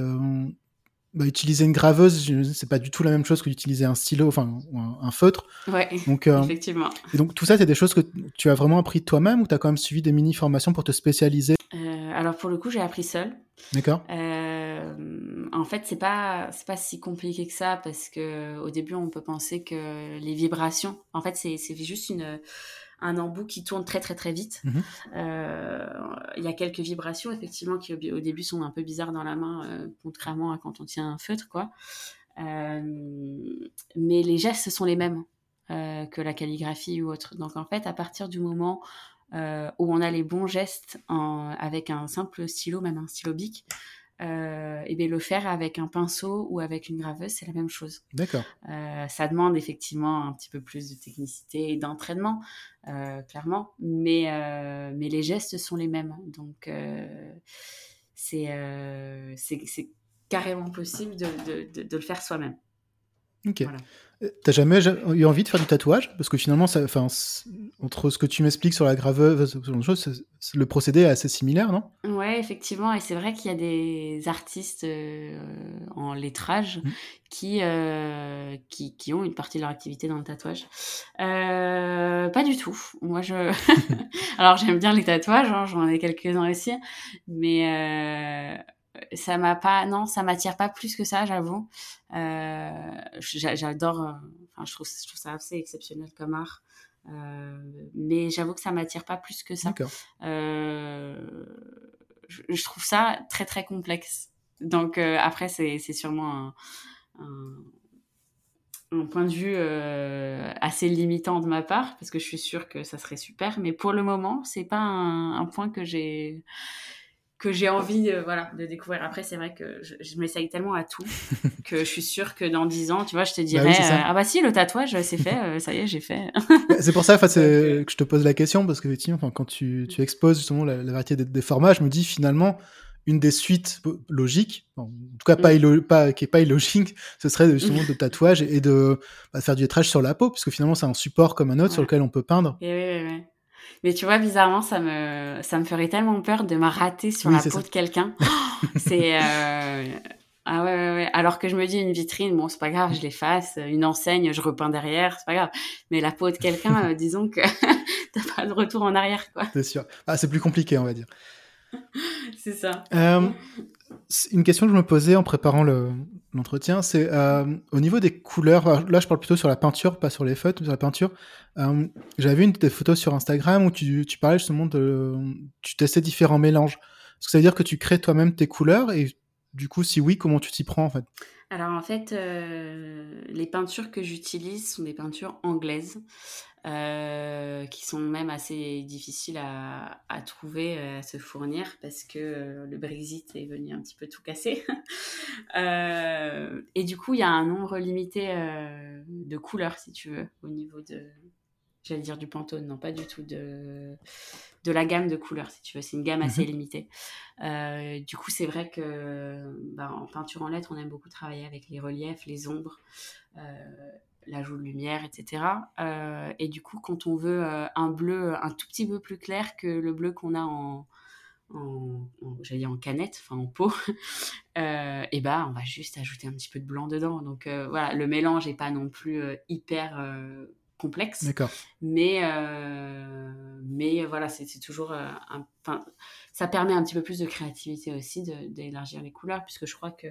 bah, utiliser une graveuse, c'est pas du tout la même chose que d'utiliser un stylo, enfin, un, feutre. Ouais, donc, effectivement. Et donc, tout ça, c'est des choses que tu as vraiment appris toi-même ou tu as quand même suivi des mini-formations pour te spécialiser? Alors, pour le coup, j'ai appris seul. D'accord en fait, c'est pas c'est pas si compliqué que ça parce que au début, on peut penser que les vibrations, en fait, c'est juste une un embout qui tourne très très très vite. Mhm. Euh, il y a quelques vibrations effectivement qui au, début sont un peu bizarres dans la main, euh, contrairement à quand on tient un feutre, quoi. Euh, mais les gestes sont les mêmes que la calligraphie ou autre. Donc en fait, à partir du moment où on a les bons gestes avec un simple stylo, même un stylo bic, euh, et bien le faire avec un pinceau ou avec une graveuse, c'est la même chose. D'accord. Euh, ça demande effectivement un petit peu plus de technicité et d'entraînement, euh, clairement, mais, mais les gestes sont les mêmes. Donc, c'est carrément possible de, de, de, le faire soi-même. Ok. T'as jamais eu envie de faire du tatouage? Parce que finalement, ça, entre ce que tu m'expliques sur la graveuse, le procédé est assez similaire, non? Ouais, effectivement. Et c'est vrai qu'il y a des artistes euh, en lettrage mmh. qui, euh, qui, qui, ont une partie de leur activité dans le tatouage. Euh, pas du tout. Moi, je. Alors, j'aime bien les tatouages, hein, j'en ai quelques-uns aussi. Mais ça m'a pas non ça m'attire pas plus que ça j'avoue. Euh, j'adore euh, enfin je trouve je trouve ça assez exceptionnel comme art. Euh, mais j'avoue que ça m'attire pas plus que ça. Je, trouve ça très très complexe. Donc après c'est sûrement un, un, point de vue assez limitant de ma part parce que je suis sûre que ça serait super. Mais pour le moment c'est pas un, un point que j'ai que j'ai envie de, voilà, de découvrir. Après, c'est vrai que je, je m'essaye tellement à tout que je suis sûre que dans 10 ans, tu vois, je te bah dirais, euh, ah bah si, le tatouage, c'est fait, euh, ça y est, j'ai fait. c'est pour ça euh, que je te pose la question, parce que enfin, quand tu, tu exposes justement la, variété des, formats, je me dis finalement, une des suites logiques, en tout cas pas, mm. pas qui est pas illogique, ce serait justement de tatouage et de, bah, faire du lettrage sur la peau, puisque finalement c'est un support comme un autre sur lequel on peut peindre. Et oui, oui, oui. Mais tu vois, bizarrement, ça me, ça me ferait tellement peur de me rater sur la peau de quelqu'un. c'est. Euh... Ah ouais, ouais, ouais, Alors que je me dis, une vitrine, bon, c'est pas grave, je l'efface. Une enseigne, je repeins derrière, c'est pas grave. Mais la peau de quelqu'un, euh, disons que t'as pas de retour en arrière, quoi. C'est sûr. Ah, c'est plus compliqué, on va dire. c'est ça. Euh, une question que je me posais en préparant l'entretien, c'est euh, au niveau des couleurs. Là, je parle plutôt sur la peinture, pas sur les feutres, mais sur la peinture. Euh, J'avais vu une des photos sur Instagram où tu, tu parlais justement de. Tu testais différents mélanges. Est-ce que ça veut dire que tu crées toi-même tes couleurs et du coup, si oui, comment tu t'y prends en fait? Alors en fait, les peintures que j'utilise sont des peintures anglaises. Euh, qui sont même assez difficiles à, trouver, euh, à se fournir, parce que euh, le Brexit est venu un petit peu tout casser. et du coup, il y a un nombre limité de couleurs, si tu veux, au niveau de, j'allais dire du Pantone, non pas du tout, de, de la gamme de couleurs, si tu veux. C'est une gamme assez mhm. limitée. du coup, c'est vrai que bah, en peinture en lettres, on aime beaucoup travailler avec les reliefs, les ombres, l'ajout de lumière, etc. Euh, et du coup, quand on veut euh, un bleu un tout petit peu plus clair que le bleu qu'on a en, en, j'allais dire en canette, enfin en pot, euh, et bah on va juste ajouter un petit peu de blanc dedans. Donc voilà, le mélange n'est pas non plus hyper complexe. D'accord. Mais, mais voilà, c'est toujours un. Ça permet un petit peu plus de créativité aussi d'élargir les couleurs, puisque je crois que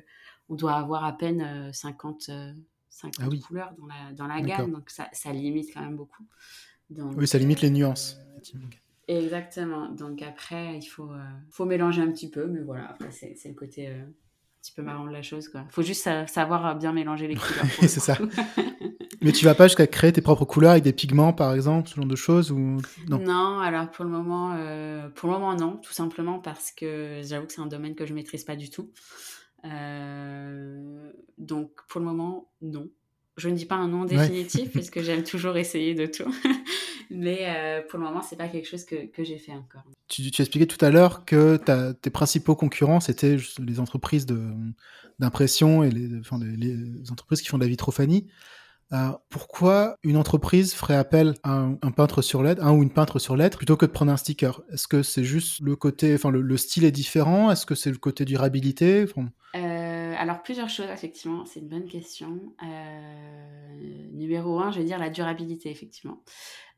on doit avoir à peine 50 50 ah couleurs dans la, dans la gamme, donc ça, ça, limite quand même beaucoup. oui, ça limite les nuances. Exactement. Donc après, il faut, euh, faut mélanger un petit peu, mais voilà, après, c'est le côté euh, petit peu marrant de la chose. Il faut juste savoir bien mélanger les couleurs. c'est ça. mais tu vas pas jusqu'à créer tes propres couleurs avec des pigments, par exemple, ce genre de choses ou non? Non, alors pour le moment, euh, pour le moment non, tout simplement parce que j'avoue que c'est un domaine que je maîtrise pas du tout. Euh, donc pour le moment, non. Je ne dis pas un nom définitif parce que j'aime toujours essayer de tout. Mais euh, pour le moment, c'est pas quelque chose que, que j'ai fait encore. Tu, tu expliquais tout à l'heure que tes principaux concurrents, c'était les entreprises d'impression et les, enfin, les, entreprises qui font de la vitrophanie. Euh, pourquoi une entreprise ferait appel à un, peintre sur lettre, un ou une peintre sur lettre, plutôt que de prendre un sticker? Est-ce que c'est juste le côté, enfin le, style est différent? Est-ce que c'est le côté durabilité? Euh, Alors plusieurs choses effectivement, c'est une bonne question. Euh, numéro un, je vais dire la durabilité effectivement.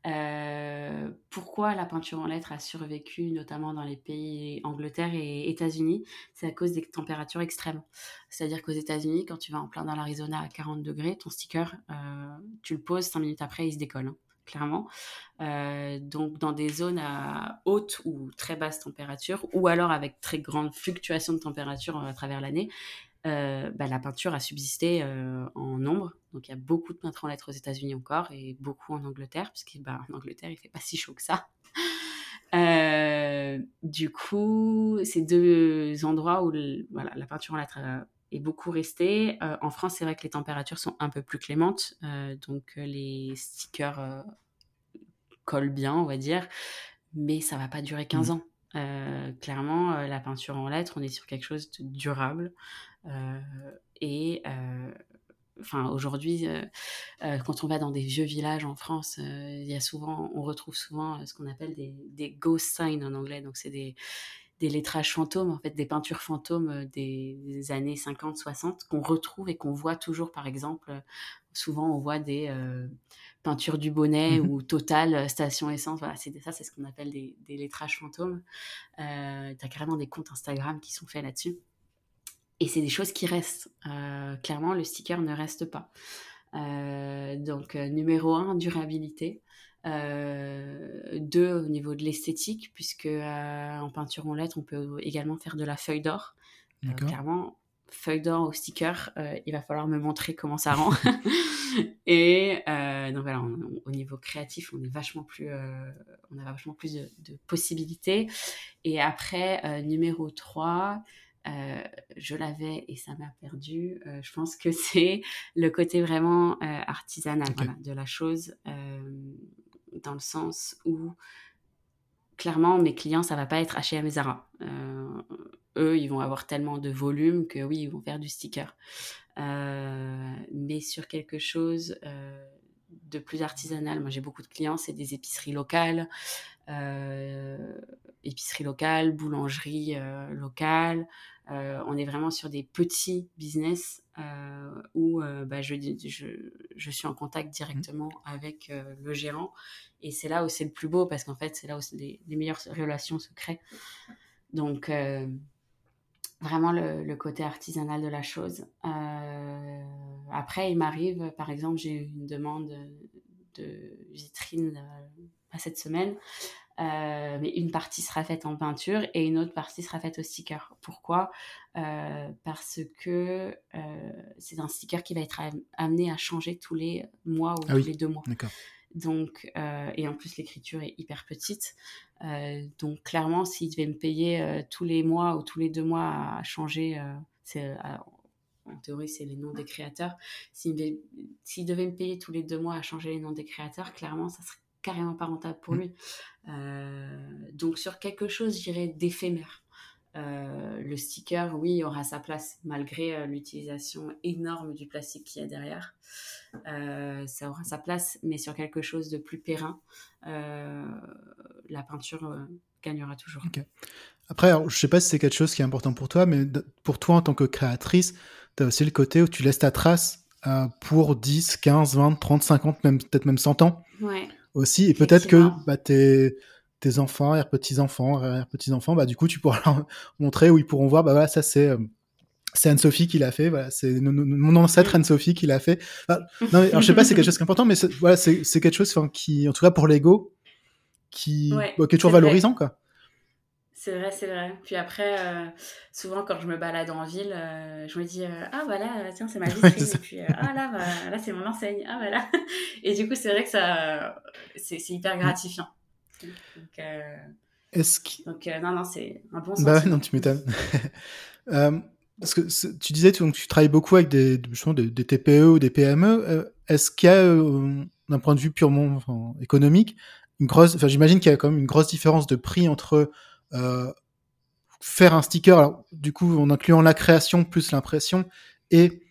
Euh, pourquoi la peinture en lettres a survécu, notamment dans les pays Angleterre et États-Unis? C'est à cause des températures extrêmes. C'est-à-dire qu'aux États-Unis, quand tu vas en plein dans l'Arizona à 40 degrés, ton sticker, euh, tu le poses 5 minutes après, il se décolle. Hein, clairement. Donc dans des zones à haute ou très basse température, ou alors avec très grande fluctuation de température à travers l'année, euh, bah, la peinture a subsisté euh, en nombre. Donc il y a beaucoup de peintres en lettres aux États-Unis encore et beaucoup en Angleterre, puisque bah, en Angleterre il fait pas si chaud que ça. Euh, du coup, c'est deux endroits où voilà, la peinture en lettres est beaucoup restée. en France, c'est vrai que les températures sont un peu plus clémentes, donc les stickers collent bien, on va dire, mais ça va pas durer 15 mmh. ans. Clairement, la peinture en lettres, on est sur quelque chose de durable. Euh, et euh, enfin aujourd'hui, euh, quand on va dans des vieux villages en France, il y a souvent, on retrouve souvent ce qu'on appelle des, des, ghost signs en anglais. Donc c'est des, des lettrages fantômes, en fait, des peintures fantômes des, années 50, 60 qu'on retrouve et qu'on voit toujours, par exemple. Souvent, on voit des peintures du bonnet mmh ou Total, Station Essence. Voilà, c'est ça, c'est ce qu'on appelle des, des lettrages fantômes. Euh, tu as carrément des comptes Instagram qui sont faits là-dessus. Et c'est des choses qui restent. Euh, clairement, le sticker ne reste pas. Euh, donc, euh, numéro un, durabilité. deux, au niveau de l'esthétique, puisque en peinture en lettres, on peut également faire de la feuille d'or. clairement, feuille d'or au sticker, il va falloir me montrer comment ça rend. et donc voilà, au niveau créatif, on est vachement plus, on a vachement plus de, de possibilités. Et après, numéro 3, euh, je l'avais et ça m'a perdu. Euh, je pense que c'est le côté vraiment euh, artisanal de la chose, dans le sens où clairement mes clients, ça va pas être H&M et Zara. eux, ils vont avoir tellement de volume que oui, ils vont faire du sticker. Mais sur quelque chose de plus artisanal, moi j'ai beaucoup de clients, c'est des épiceries locales, épicerie locale, boulangerie euh, locale. Euh, on est vraiment sur des petits business euh, où bah, je, je, je, suis en contact directement mmh. avec le gérant. Et c'est là où c'est le plus beau parce qu'en fait, c'est là où les, meilleures relations se créent. Donc, vraiment le, côté artisanal de la chose. après, il m'arrive, par exemple, j'ai eu une demande de vitrine pas cette semaine Euh, mais une partie sera faite en peinture et une autre partie sera faite au sticker. Pourquoi? Euh, Parce que euh, c'est un sticker qui va être amené à changer tous les mois ou ah tous les deux mois. Donc, et en plus, l'écriture est hyper petite. donc, clairement, s'il devait me payer tous les mois ou tous les deux mois à changer, c'est en théorie, c'est les noms des créateurs. S'il devait, me payer tous les deux mois à changer les noms des créateurs, clairement, ça serait carrément pas rentable pour mm. lui. Euh, donc sur quelque chose, je dirais, d'éphémère. Euh, le sticker, oui, aura sa place malgré euh, l'utilisation énorme du plastique qu'il y a derrière. ça aura sa place, mais sur quelque chose de plus périn, la peinture gagnera toujours. Après, je sais pas si c'est quelque chose qui est important pour toi, mais pour toi en tant que créatrice, tu as aussi le côté où tu laisses ta trace pour 10, 15, 20, 30, 50, même peut-être même 100 ans. Ouais aussi. Et peut-être que bah, tes, tes enfants, et petits-enfants, petits-enfants, bah, du coup, tu pourras leur montrer où ils pourront voir, bah voilà, ça c'est. Euh, c'est Anne-Sophie qui l'a fait, voilà, c'est mon ancêtre Anne-Sophie qui l'a fait. non, alors, je sais pas, c'est quelque chose qui est important, mais voilà, c'est quelque chose qui, en tout cas pour l'ego, qui, bah, qui est toujours valorisant, quoi. C'est vrai, c'est vrai. Puis après, euh, souvent quand je me balade en ville, euh, je me dis euh, ah voilà, tiens c'est ma vitrine. et puis ah là, bah, là c'est mon enseigne. Ah voilà. Et du coup c'est vrai que ça, c'est hyper gratifiant. Donc, Est-ce que... donc non non c'est un bon. Bah non tu m'étonnes. parce que tu disais donc tu travailles beaucoup avec des des, des TPE ou des PME. Est-ce qu'il y a d'un point de vue purement économique une grosse, enfin j'imagine qu'il y a quand même une grosse différence de prix entre euh, faire un sticker, alors, du coup en incluant la création plus l'impression, et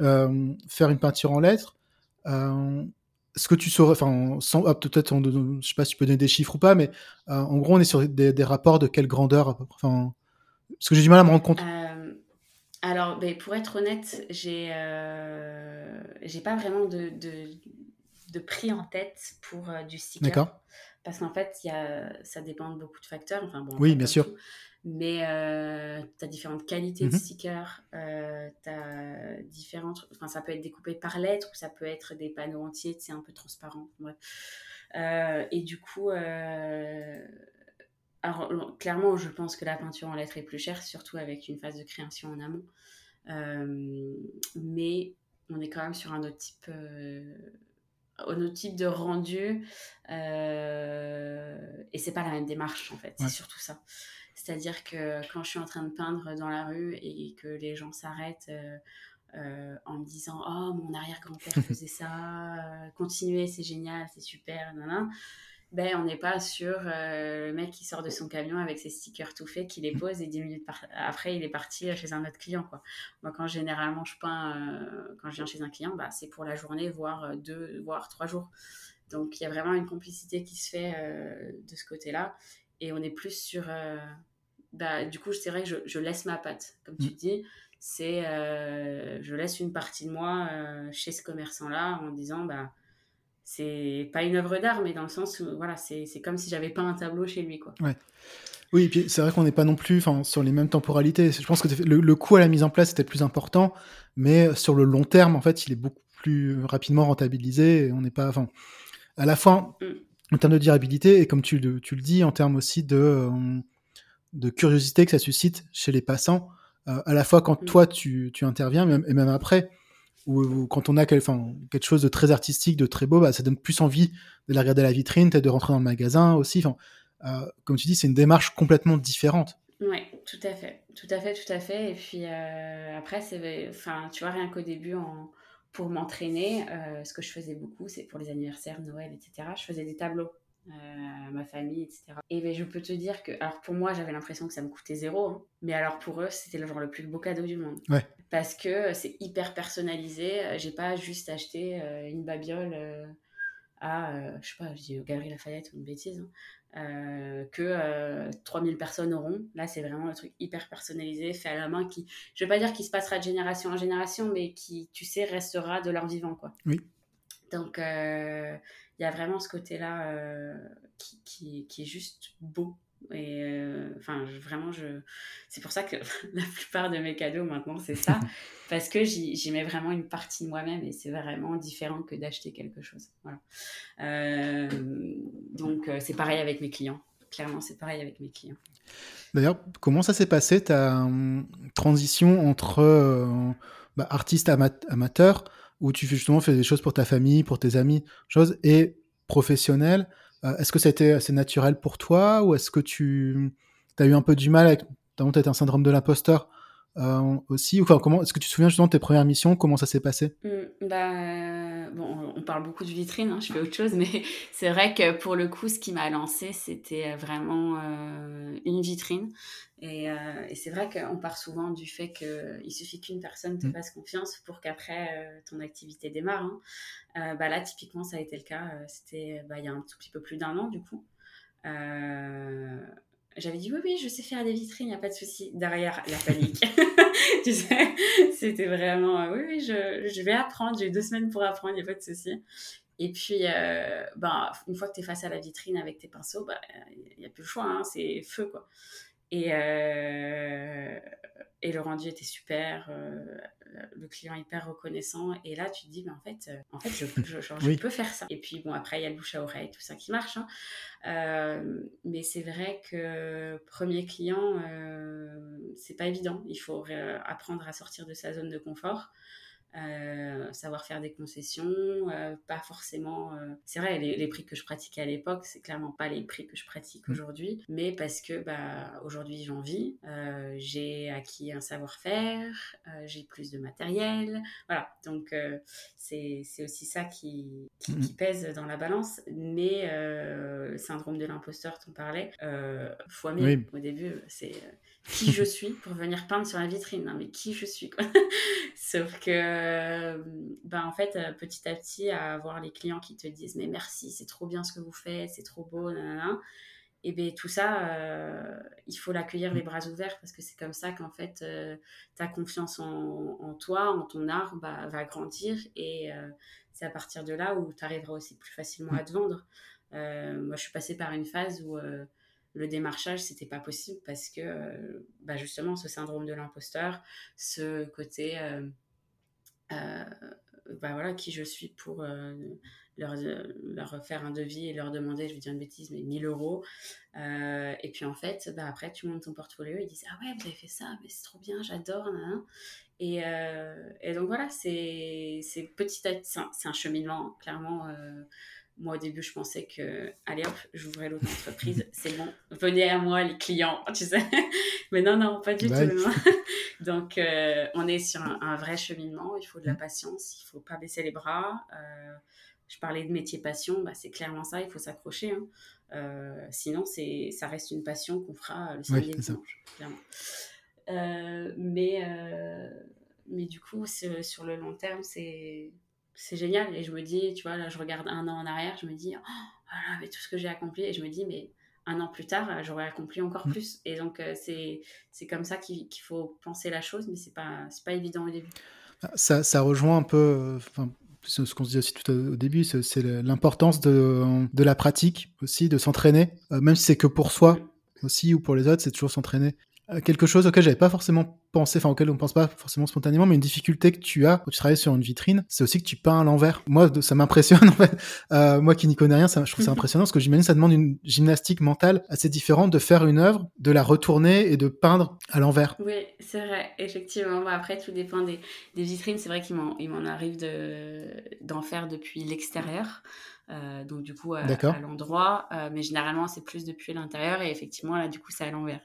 euh, faire une peinture en lettres. Euh, ce que tu saurais, enfin, ah, peut-être, je sais pas si tu peux donner des chiffres ou pas, mais en gros, on est sur des, rapports de quelle grandeur Enfin, parce que j'ai du mal à me rendre compte. alors, ben, pour être honnête, j'ai j'ai pas vraiment de, de, de, prix en tête pour du sticker. D'accord. Parce qu'en fait, y a, ça dépend de beaucoup de facteurs. Enfin, bon, oui, bien sûr. Mais euh, tu as différentes qualités de mhm. stickers. Euh, as différentes... Enfin, ça peut être découpé par lettres ou ça peut être des panneaux entiers, c'est un peu transparent. Euh, et du coup, euh, alors, clairement, je pense que la peinture en lettres est plus chère, surtout avec une phase de création en amont. mais on est quand même sur un autre type au type de rendu. Euh, et c'est pas la même démarche en fait, c'est surtout ça. C'est-à-dire que quand je suis en train de peindre dans la rue et que les gens s'arrêtent euh, euh, en me disant Oh, mon arrière-grand-père faisait ça, continuez, c'est génial, c'est super, nan, ben, on n'est pas sur euh, le mec qui sort de son camion avec ses stickers tout faits, qui les pose et 10 minutes après, il est parti chez un autre client. Quoi. Moi, quand généralement je peins, euh, quand je viens chez un client, bah, c'est pour la journée, voire euh, deux, voire trois jours. Donc, il y a vraiment une complicité qui se fait de ce côté-là. Et on est plus sur. Bah, du coup, c'est vrai que je, je, laisse ma patte, comme tu mm. dis. C'est. je laisse une partie de moi chez ce commerçant-là en disant. Bah, c'est pas une œuvre d'art, mais dans le sens où voilà, c'est comme si j'avais pas un tableau chez lui. Quoi. Ouais. Oui, et puis c'est vrai qu'on n'est pas non plus sur les mêmes temporalités. Je pense que le, le, coût à la mise en place était plus important, mais sur le long terme, en fait, il est beaucoup plus rapidement rentabilisé. Et on n'est pas, enfin, à la fois mm. En termes de durabilité et comme tu, tu, le dis, en termes aussi de, euh, de curiosité que ça suscite chez les passants, euh, à la fois quand mm. toi tu, tu interviens et même après ou, quand on a quelque chose de très artistique, de très beau, bah, ça donne plus envie de la regarder à la vitrine, peut-être de rentrer dans le magasin aussi. Euh, comme tu dis, c'est une démarche complètement différente. Oui, tout à fait, tout à fait, tout à fait. Et puis euh, après, c'est, enfin, tu vois, rien qu'au début, en, pour m'entraîner, euh, ce que je faisais beaucoup, c'est pour les anniversaires, Noël, etc. Je faisais des tableaux à ma famille, etc. Et ben, je peux te dire que, alors pour moi, j'avais l'impression que ça me coûtait zéro, hein. mais alors pour eux, c'était le genre le plus beau cadeau du monde. Ouais parce que c'est hyper personnalisé. Euh, j'ai pas juste acheté euh, une babiole euh, à, je sais pas, je dis Galerie Lafayette ou une bêtise, hein, que 3000 personnes auront. Là, c'est vraiment un truc hyper personnalisé, fait à la main, qui, je vais pas dire qu'il se passera de génération en génération, mais qui, tu sais, restera de leur vivant, quoi. Oui. Donc, il y a vraiment ce côté-là qui, qui, qui, est juste beau et euh, enfin, vraiment, je... c'est pour ça que la plupart de mes cadeaux maintenant, c'est ça. parce que j'y mets vraiment une partie de moi-même et c'est vraiment différent que d'acheter quelque chose. Voilà. Euh, donc, euh, c'est pareil avec mes clients. clairement, c'est pareil avec mes clients. D'ailleurs, comment ça s'est passé ta transition entre bah, artiste amateur, où tu justement fais des choses pour ta famille, pour tes amis, choses, et professionnel Est-ce que été assez naturel pour toi, ou est-ce que tu as eu un peu du mal avec, peut-être un syndrome de l'imposteur euh, aussi enfin, comment Est-ce que tu te souviens justement de tes premières missions? Comment ça s'est passé? Mmh, bah, bon, On parle beaucoup de vitrine, hein, je fais autre chose, mais c'est vrai que pour le coup, ce qui m'a lancé, c'était vraiment euh, une vitrine. Et, euh, et c'est vrai qu'on part souvent du fait qu'il suffit qu'une personne te mmh. fasse confiance pour qu'après ton activité démarre. Hein. bah là, typiquement, ça a été le cas. C'était bah, il y a un tout petit peu plus d'un an, du coup. J'avais dit oui, oui, je sais faire des vitrines, il n'y a pas de souci. Derrière, la panique. tu sais, c'était vraiment euh, oui, oui, je, je, vais apprendre, j'ai deux semaines pour apprendre, il n'y a pas de souci. Et puis, euh, ben, une fois que tu es face à la vitrine avec tes pinceaux, bah, il n'y a plus le choix, hein, c'est feu quoi. Et, euh, et le rendu était super, euh, le client hyper reconnaissant. Et là, tu te dis, mais en fait, euh, en fait je, je, peux faire ça. Et puis, bon, après, il y a le bouche à oreille, tout ça qui marche. Hein. mais c'est vrai que premier client, c'est pas évident. Il faut apprendre à sortir de sa zone de confort. Euh, savoir faire des concessions, euh, pas forcément. Euh, c'est vrai, les, prix que je pratiquais à l'époque, c'est clairement pas les prix que je pratique mmh. aujourd'hui, mais parce que bah, aujourd'hui j'en vis, j'ai acquis un savoir-faire, j'ai plus de matériel, voilà. Donc c'est aussi ça qui, qui, mmh. pèse dans la balance, mais le syndrome de l'imposteur, t'en parlais, fois mille au début, c'est qui je suis pour venir peindre sur la vitrine. Non, mais qui je suis, quoi. Sauf que, ben, en fait, euh, petit à petit, à avoir les clients qui te disent, mais merci, c'est trop bien ce que vous faites, c'est trop beau, nanana. Et bien, tout ça, euh, il faut l'accueillir les bras ouverts parce que c'est comme ça qu'en fait, euh, ta confiance en, toi, en ton art, bah, va grandir. Et c'est à partir de là où tu arriveras aussi plus facilement à te vendre. moi, je suis passée par une phase où le démarchage, c'était pas possible parce que euh, bah, justement ce syndrome de l'imposteur, ce côté euh, euh, bah voilà, qui je suis pour leur, faire un devis et leur demander, je vais dire une bêtise, mais 1000 euros. et puis en fait, bah, après, tu montes ton portfolio et ils disent Ah ouais, vous avez fait ça, mais c'est trop bien, j'adore. Et, donc voilà, c'est petit à c'est un, cheminement, clairement. Moi, au début, je pensais que, allez hop, j'ouvrais l'autre entreprise, c'est bon, venez à moi, les clients, tu sais. Mais non, non, pas du tout. Donc, euh, on est sur un, vrai cheminement, il faut de la patience, il faut pas baisser les bras. Euh, je parlais de métier passion, bah, c'est clairement ça, il faut s'accrocher. Hein. Euh, sinon, ça reste une passion qu'on fera le samedi et dimanche, clairement. mais, mais du coup, sur le long terme, c'est c'est génial. Et je me dis, tu vois, là, je regarde un an en arrière, je me dis, oh, voilà, mais tout ce que j'ai accompli. Et je me dis, mais un an plus tard, j'aurais accompli encore mm. plus. Et donc, euh, c'est comme ça qu'il faut penser la chose, mais c'est pas, pas évident au début. Ça, ça rejoint un peu, ce qu'on se dit aussi tout au début, c'est l'importance de, de, la pratique aussi, de s'entraîner, euh, même si c'est que pour soi mm. aussi ou pour les autres, c'est toujours s'entraîner. Euh, quelque chose auquel j'avais pas forcément pensé, enfin auquel on pense pas forcément spontanément, mais une difficulté que tu as quand tu travailles sur une vitrine, c'est aussi que tu peins à l'envers. Moi, ça m'impressionne en fait. Euh, moi qui n'y connais rien, ça, je trouve ça impressionnant parce que j'imagine ça demande une gymnastique mentale assez différente de faire une œuvre, de la retourner et de peindre à l'envers. Oui, c'est vrai, effectivement. après, tout dépend des, des vitrines. C'est vrai qu'il m'en arrive d'en faire depuis l'extérieur. Euh, donc du coup à, l'endroit, euh, mais généralement c'est plus depuis l'intérieur et effectivement là du coup c'est à l'envers.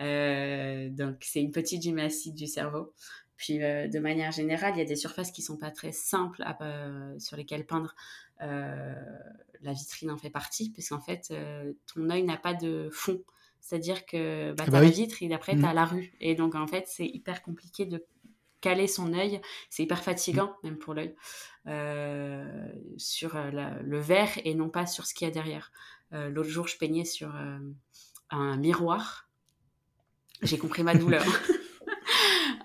Euh, donc c'est une petite gymnastique du cerveau. Puis de manière générale, il y a des surfaces qui sont pas très simples sur lesquelles peindre. la vitrine en fait partie, parce qu'en fait ton œil n'a pas de fond. C'est-à-dire que bah, ah tu as bah la vitre et après tu as mmh. la rue. Et donc en fait c'est hyper compliqué de caler son œil. C'est hyper fatigant, même pour l'œil, euh, sur euh, le verre et non pas sur ce qu'il y a derrière. Euh, l'autre jour, je peignais sur un miroir. J'ai compris ma douleur.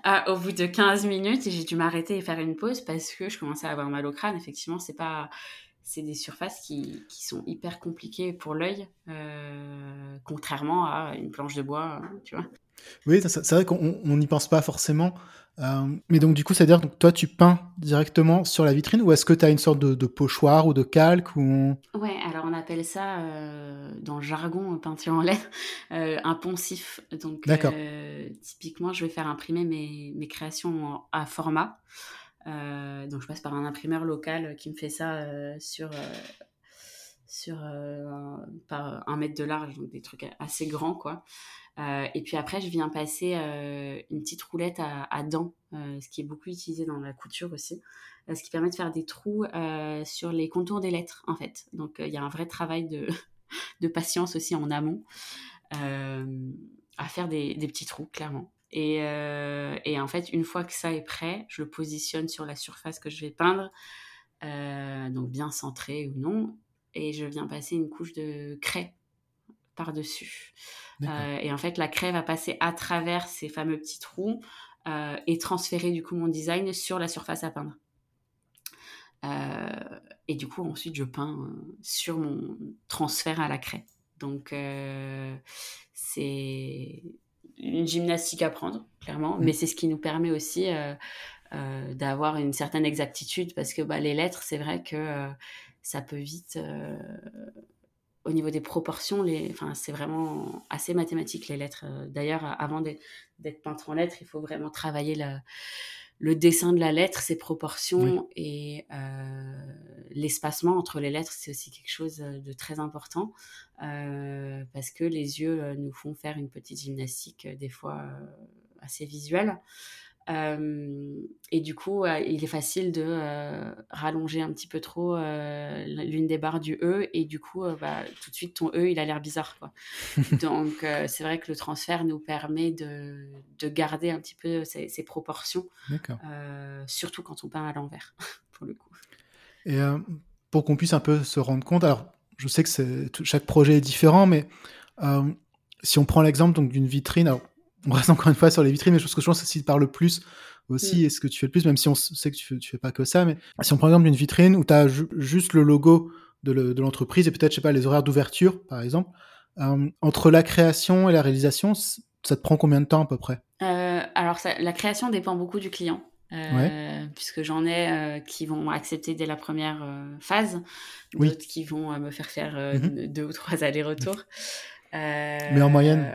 Ah, au bout de 15 minutes, j'ai dû m'arrêter et faire une pause parce que je commençais à avoir mal au crâne. Effectivement, c'est pas c'est des surfaces qui, qui, sont hyper compliquées pour l'œil, contrairement à une planche de bois, tu vois. Oui, c'est vrai qu'on n'y pense pas forcément. Euh, mais donc, du coup, c'est-à-dire que toi, tu peins directement sur la vitrine ou est-ce que tu as une sorte de, pochoir ou de calque ou... Ouais, alors on appelle ça, euh, dans le jargon peinture en euh, un poncif. Donc, typiquement, je vais faire imprimer mes, mes créations à format. donc, je passe par un imprimeur local qui me fait ça sur, sur par un mètre de large, donc des trucs assez grands, quoi. Euh, et puis après, je viens passer euh, une petite roulette à, dents, euh, ce qui est beaucoup utilisé dans la couture aussi, ce qui permet de faire des trous sur les contours des lettres, en fait. Donc, il y a un vrai travail de, de patience aussi en amont à faire des, des, petits trous, clairement. Et, et, en fait, une fois que ça est prêt, je le positionne sur la surface que je vais peindre, donc bien centré ou non, et je viens passer une couche de craie par-dessus. Euh, et en fait, la craie va passer à travers ces fameux petits trous euh, et transférer du coup mon design sur la surface à peindre. Euh, et du coup, ensuite, je peins sur mon transfert à la craie. Donc, c'est une gymnastique à prendre, clairement, mais c'est ce qui nous permet aussi d'avoir une certaine exactitude parce que bah, les lettres, c'est vrai que ça peut vite au niveau des proportions, les, enfin, c'est vraiment assez mathématique les lettres. Euh, d'ailleurs, avant d'être peintre en lettres, il faut vraiment travailler le dessin de la lettre, ses proportions et euh, l'espacement entre les lettres, c'est aussi quelque chose de très important euh, parce que les yeux nous font faire une petite gymnastique des fois assez visuelle. Et du coup, il est facile de rallonger un petit peu trop l'une des barres du E et du coup, bah, tout de suite, ton E, il a l'air bizarre. Quoi. Donc, c'est vrai que le transfert nous permet de, de garder un petit peu ces, proportions, surtout quand on peint à l'envers, pour le coup. Et pour qu'on puisse un peu se rendre compte, alors je sais que chaque projet est différent, mais si on prend l'exemple d'une vitrine, alors on reste encore une fois sur les vitrines, mais je pense que je pense que si tu parles le plus aussi, mm. est ce que tu fais le plus, même si on sait que tu fais, fais pas que ça, mais si on prend l'exemple d'une vitrine où tu as juste le logo de l'entreprise et peut-être, je sais pas, les horaires d'ouverture, par exemple, euh, entre la création et la réalisation, ça te prend combien de temps à peu près? Euh, Alors, la création dépend beaucoup du client. Euh, puisque j'en ai qui vont accepter dès la première phase, d'autres qui vont me faire faire mm-hmm. deux ou trois allers-retours. Mais en moyenne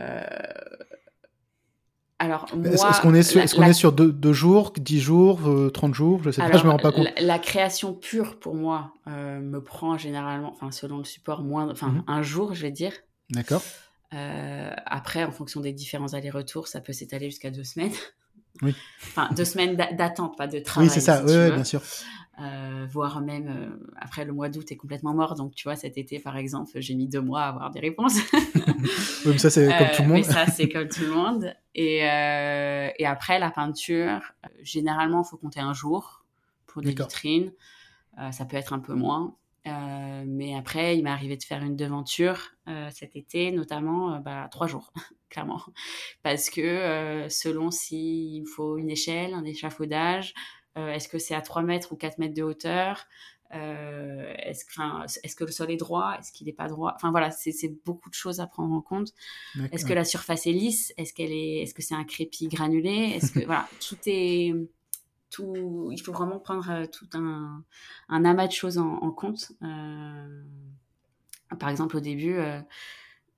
alors, est-ce qu'on est sur, est, est sur deux, jours, dix jours, 30 euh, jours Je sais pas, je me rends pas compte. La, création pure, pour moi, euh, me prend généralement, enfin, selon le support, moins, enfin, mhm. un jour, je vais dire. D'accord. Euh, après, en fonction des différents allers-retours, ça peut s'étaler jusqu'à deux semaines. Oui. enfin, deux semaines d'attente, pas de travail. Oui, c'est ça, oui, bien sûr. Euh, voire même euh, après le mois d'août est complètement mort. Donc tu vois, cet été par exemple, j'ai mis deux mois à avoir des réponses. oui, mais ça c'est comme tout le euh, monde. Mais ça c'est comme tout le monde. Et, et après la peinture, généralement il faut compter un jour pour des vitrines. ça peut être un peu moins. mais après, il m'est arrivé de faire une devanture cet été, notamment bah, trois jours, clairement. Parce que selon s'il faut une échelle, un échafaudage, est-ce que c'est à 3 mètres ou 4 mètres de hauteur? Euh, est-ce, est que le sol est droit? Est-ce qu'il n'est pas droit? Enfin voilà, c'est, beaucoup de choses à prendre en compte. Est-ce que la surface est lisse? Est-ce qu'elle est Est-ce que c'est un crépi granulé? Est-ce que voilà, tout est tout. Il faut vraiment prendre euh, tout un, un amas de choses en, compte. par exemple, au début,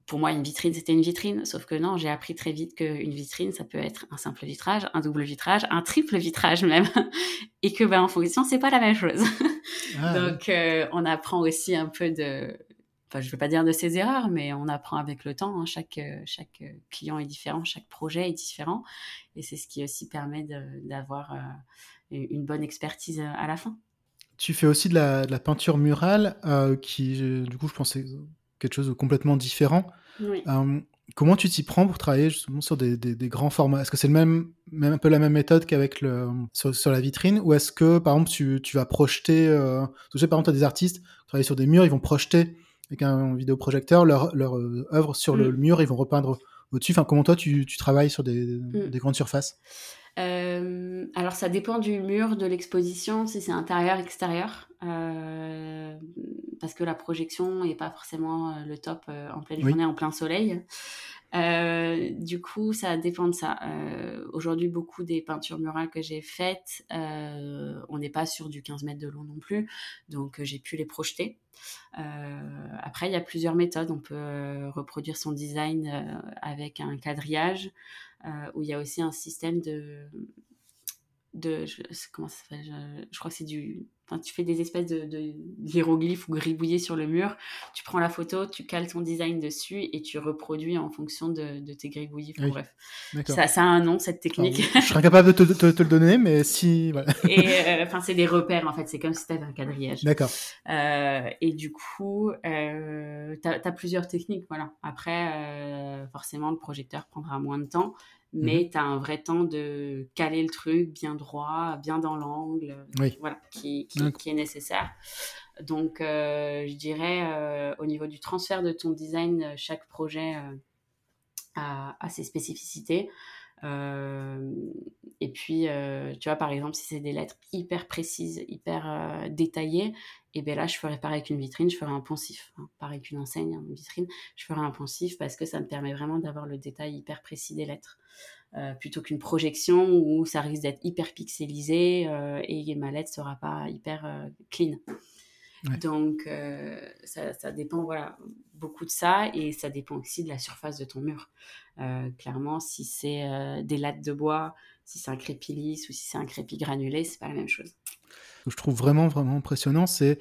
pour moi, une vitrine, c'était une vitrine. Sauf que non, j'ai appris très vite qu'une vitrine, ça peut être un simple vitrage, un double vitrage, un triple vitrage même. Et que, ben, en fonction, c'est pas la même chose. Ah, Donc, euh, on apprend aussi un peu de. Enfin, je ne veux pas dire de ses erreurs, mais on apprend avec le temps. Hein. Chaque, euh, chaque client est différent, chaque projet est différent. Et c'est ce qui aussi permet d'avoir euh, une bonne expertise à la fin. Tu fais aussi de la, de la peinture murale, qui, du coup, je pensais quelque chose de complètement différent. Euh, comment tu t'y prends pour travailler justement sur des, des, grands formats? Est-ce que c'est le même, même, un peu la même méthode qu'avec le sur, sur, la vitrine? Ou est-ce que, par exemple, tu, tu vas projeter... Euh, tu sais, par exemple, tu as des artistes qui travaillent sur des murs, ils vont projeter avec un vidéoprojecteur leur, leur euh, œuvre sur le, mm. mur, ils vont repeindre au-dessus. Enfin, comment toi, tu, tu travailles sur des, mm. des grandes surfaces? Euh, alors ça dépend du mur, de l'exposition, si c'est intérieur, extérieur, euh, parce que la projection n'est pas forcément euh, le top en pleine journée, en plein soleil. Du coup, ça dépend de ça. Aujourd'hui, beaucoup des peintures murales que j'ai faites, on n'est pas sur du 15 mètres de long non plus, donc j'ai pu les projeter. après, il y a plusieurs méthodes. On peut reproduire son design avec un quadrillage, où il y a aussi un système de de comment ça s'appelle? Je, crois que c'est du enfin, tu fais des espèces de, de hiéroglyphes ou gribouillés sur le mur. Tu prends la photo tu cales ton design dessus et tu reproduis en fonction de, de tes gribouillis bref. Ça, ça, a un nom cette technique. je serais incapable de te, te, le donner mais si voilà. et euh, enfin c'est des repères en fait. C'est comme si tu avais un quadrillage. D'accord. Euh, et du coup euh, tu as, plusieurs techniques voilà. Après euh, forcément le projecteur prendra moins de temps mais mmh tu as un vrai temps de caler le truc bien droit, bien dans l'angle, voilà, qui, qui, est nécessaire. Donc, euh, je dirais, euh, au niveau du transfert de ton design, euh, chaque projet a, a, ses spécificités. Et puis, tu vois, par exemple, si c'est des lettres hyper précises, hyper détaillées, et bien là, je ferai pareil qu'une vitrine, je ferai un poncif. Hein, pareil qu'une enseigne, une vitrine, je ferai un poncif parce que ça me permet vraiment d'avoir le détail hyper précis des lettres. Euh, plutôt qu'une projection où ça risque d'être hyper pixelisé euh, et ma lettre sera pas hyper euh, clean. Donc ça, ça, dépend voilà beaucoup de ça et ça dépend aussi de la surface de ton mur. clairement, si c'est des lattes de bois, si c'est un crépi lisse ou si c'est un crépi granulé, c'est pas la même chose. Ce que je trouve vraiment vraiment impressionnant, c'est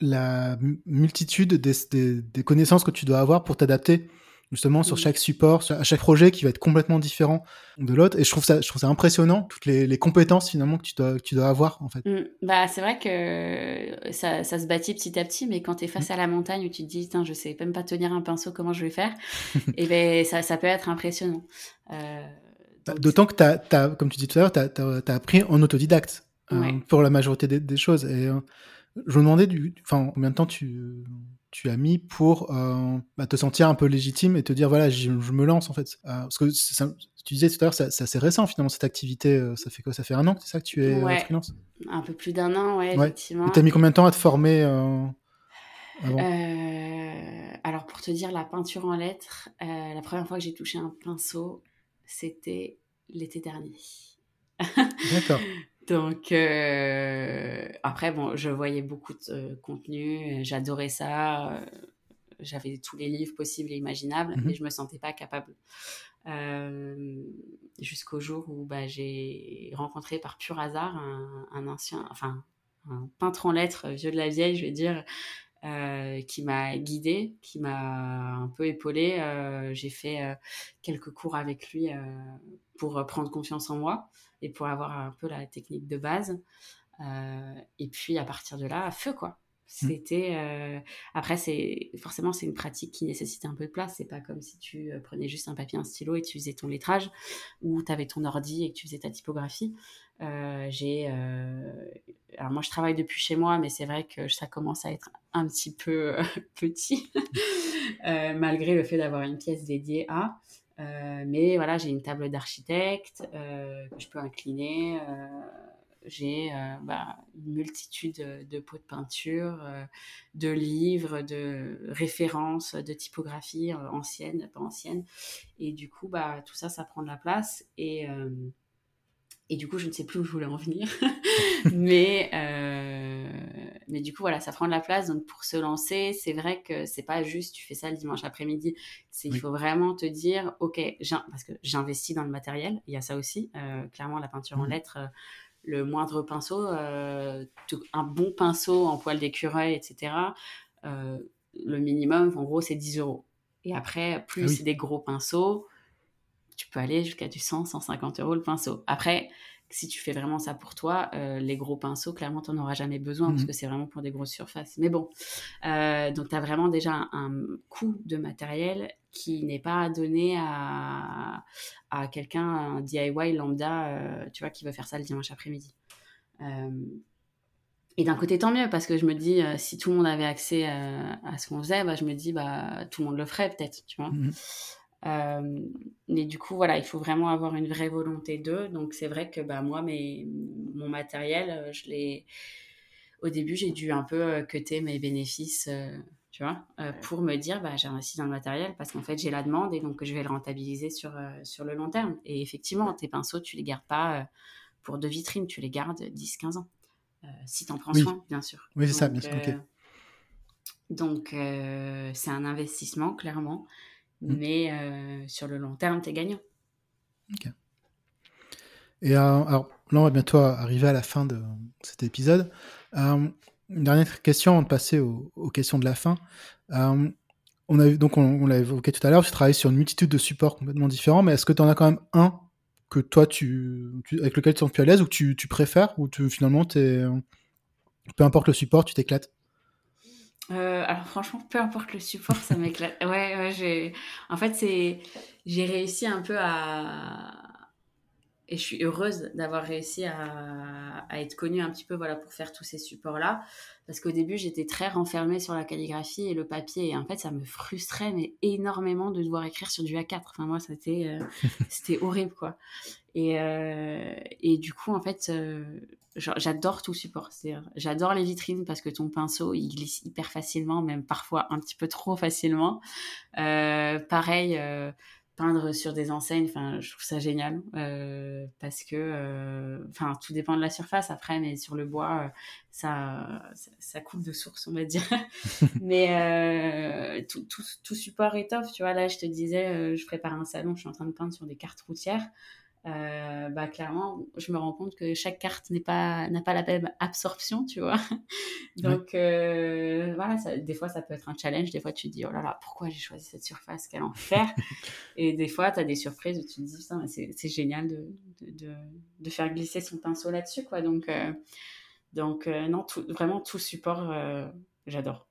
la multitude des, des, connaissances que tu dois avoir pour t'adapter justement sur chaque support, à chaque projet qui va être complètement différent de l'autre. Et je trouve ça, je trouve ça impressionnant toutes les, les, compétences finalement que tu dois, que tu dois avoir en fait. Mmh. Bah c'est vrai que ça, ça, se bâtit petit à petit, mais quand tu es face mmh. à la montagne où tu te dis, Tiens, je sais même pas tenir un pinceau, comment je vais faire, et ben ça, ça peut être impressionnant. Euh, bah, d'autant que as, comme tu dis tout à l'heure, tu as, appris en autodidacte hein, pour la majorité des, choses. Et euh, je me demandais du, enfin, combien de temps tu tu as mis pour euh, bah, te sentir un peu légitime et te dire voilà je, me lance en fait. Euh, parce que tu disais tout à l'heure c'est assez récent finalement cette activité euh, ça fait quoi? Ça fait un an c'est ça que tu es ouais, freelance? Un peu plus d'un an ouais, ouais. effectivement. Tu as mis combien de temps à te former alors pour te dire la peinture en lettres la première fois que j'ai touché un pinceau c'était l'été dernier. D'accord Donc euh, après, bon, je voyais beaucoup de euh, contenu, j'adorais ça, euh, j'avais tous les livres possibles et imaginables, mais mmh je me sentais pas capable. Jusqu'au jour où bah, j'ai rencontré par pur hasard un, ancien, enfin un peintre en lettres vieux de la vieille, je vais dire, qui m'a guidée, qui m'a un peu épaulée. j'ai fait quelques cours avec lui pour prendre confiance en moi et pour avoir un peu la technique de base. Euh, et puis à partir de là, feu quoi. Mmh. C'était euh, après c'est forcément c'est une pratique qui nécessite un peu de place. C'est pas comme si tu euh, prenais juste un papier, un stylo et tu faisais ton lettrage ou tu avais ton ordi et que tu faisais ta typographie. j'ai alors moi je travaille depuis chez moi, mais c'est vrai que ça commence à être un petit peu petit malgré le fait d'avoir une pièce dédiée à. Euh, mais voilà, j'ai une table d'architecte euh, que je peux incliner. Euh, j'ai bah, une multitude de pots de peinture, de livres, de références, de typographies anciennes, pas anciennes. Et du coup, bah, tout ça, ça prend de la place. Et, et du coup, je ne sais plus où je voulais en venir. mais, euh, mais du coup, voilà, ça prend de la place. Donc, pour se lancer, c'est vrai que c'est pas juste tu fais ça le dimanche après-midi. C'est Il faut vraiment te dire, OK, parce que j'investis dans le matériel. Il y a ça aussi. Euh, clairement, la peinture en mmh. lettres, euh, le moindre pinceau, un bon pinceau en poil d'écureuil, etc., le minimum, en gros, c'est 10 euros. Et après, plus ah c'est des gros pinceaux, tu peux aller jusqu'à du 100, 150 euros le pinceau. Après, si tu fais vraiment ça pour toi, euh, les gros pinceaux, clairement, tu n'en auras jamais besoin parce mmh que c'est vraiment pour des grosses surfaces. Mais bon, euh, donc tu as vraiment déjà un, coût de matériel qui n'est pas donné à, à quelqu'un, un DIY lambda, euh, tu vois, qui veut faire ça le dimanche après-midi. et d'un côté, tant mieux, parce que je me dis, si tout le monde avait accès à ce qu'on faisait, bah, je me dis, bah, tout le monde le ferait peut-être, tu vois. Mmh euh, mais du coup, voilà, il faut vraiment avoir une vraie volonté d'eux. Donc, c'est vrai que bah, moi, mes, mon matériel, euh, je l'ai. Au début, j'ai dû un peu euh, cuter mes bénéfices tu vois, pour me dire, bah, j'ai investi dans le matériel parce qu'en fait, j'ai la demande et donc je vais le rentabiliser sur, sur le long terme. Et effectivement, tes pinceaux, tu les gardes pas pour de vitrines, tu les gardes 10-15 ans. si tu en prends soin, bien sûr. Oui, c'est ça, bien sûr. Donc, c'est un investissement, clairement. Mmh. Mais sur le long terme, tu es gagnant. Ok. Et alors, là, on va bientôt arriver à la fin de cet épisode. Une dernière question avant de passer aux, questions de la fin. on a, donc, on, l'a évoqué tout à l'heure, tu travailles sur une multitude de supports complètement différents, mais est-ce que tu en as quand même un que toi, tu, avec lequel tu te sens plus à l'aise ou tu, tu préfères ou tu, finalement, es, peu importe le support, tu t'éclates? Euh, alors franchement, peu importe le support, ça m'éclate. Ouais, ouais. En fait, c'est j'ai réussi un peu à et je suis heureuse d'avoir réussi à, être connue un petit peu voilà pour faire tous ces supports là parce qu'au début j'étais très renfermée sur la calligraphie et le papier. Et en fait ça me frustrait mais énormément de devoir écrire sur du A4 enfin moi c'était euh, c'était horrible quoi. Et euh, et du coup en fait euh, j'adore tout support. J'adore les vitrines parce que ton pinceau il glisse hyper facilement même parfois un petit peu trop facilement. Pareil peindre sur des enseignes, enfin, je trouve ça génial euh, parce que, euh, enfin, tout dépend de la surface après, mais sur le bois, euh, ça, ça, coupe de source, on va dire. mais tout, tout, tout, support étoffe, tu vois. Là, je te disais, je prépare un salon, je suis en train de peindre sur des cartes routières. Euh, bah clairement, je me rends compte que chaque carte n'est pas n'a pas la même absorption, tu vois. Donc euh, voilà, ça, des fois ça peut être un challenge, des fois tu te dis oh là là, pourquoi j'ai choisi cette surface, quel enfer. Et des fois tu as des surprises où tu te dis c'est génial de, de, de, faire glisser son pinceau là-dessus quoi. Donc euh, donc non, vraiment tout support j'adore.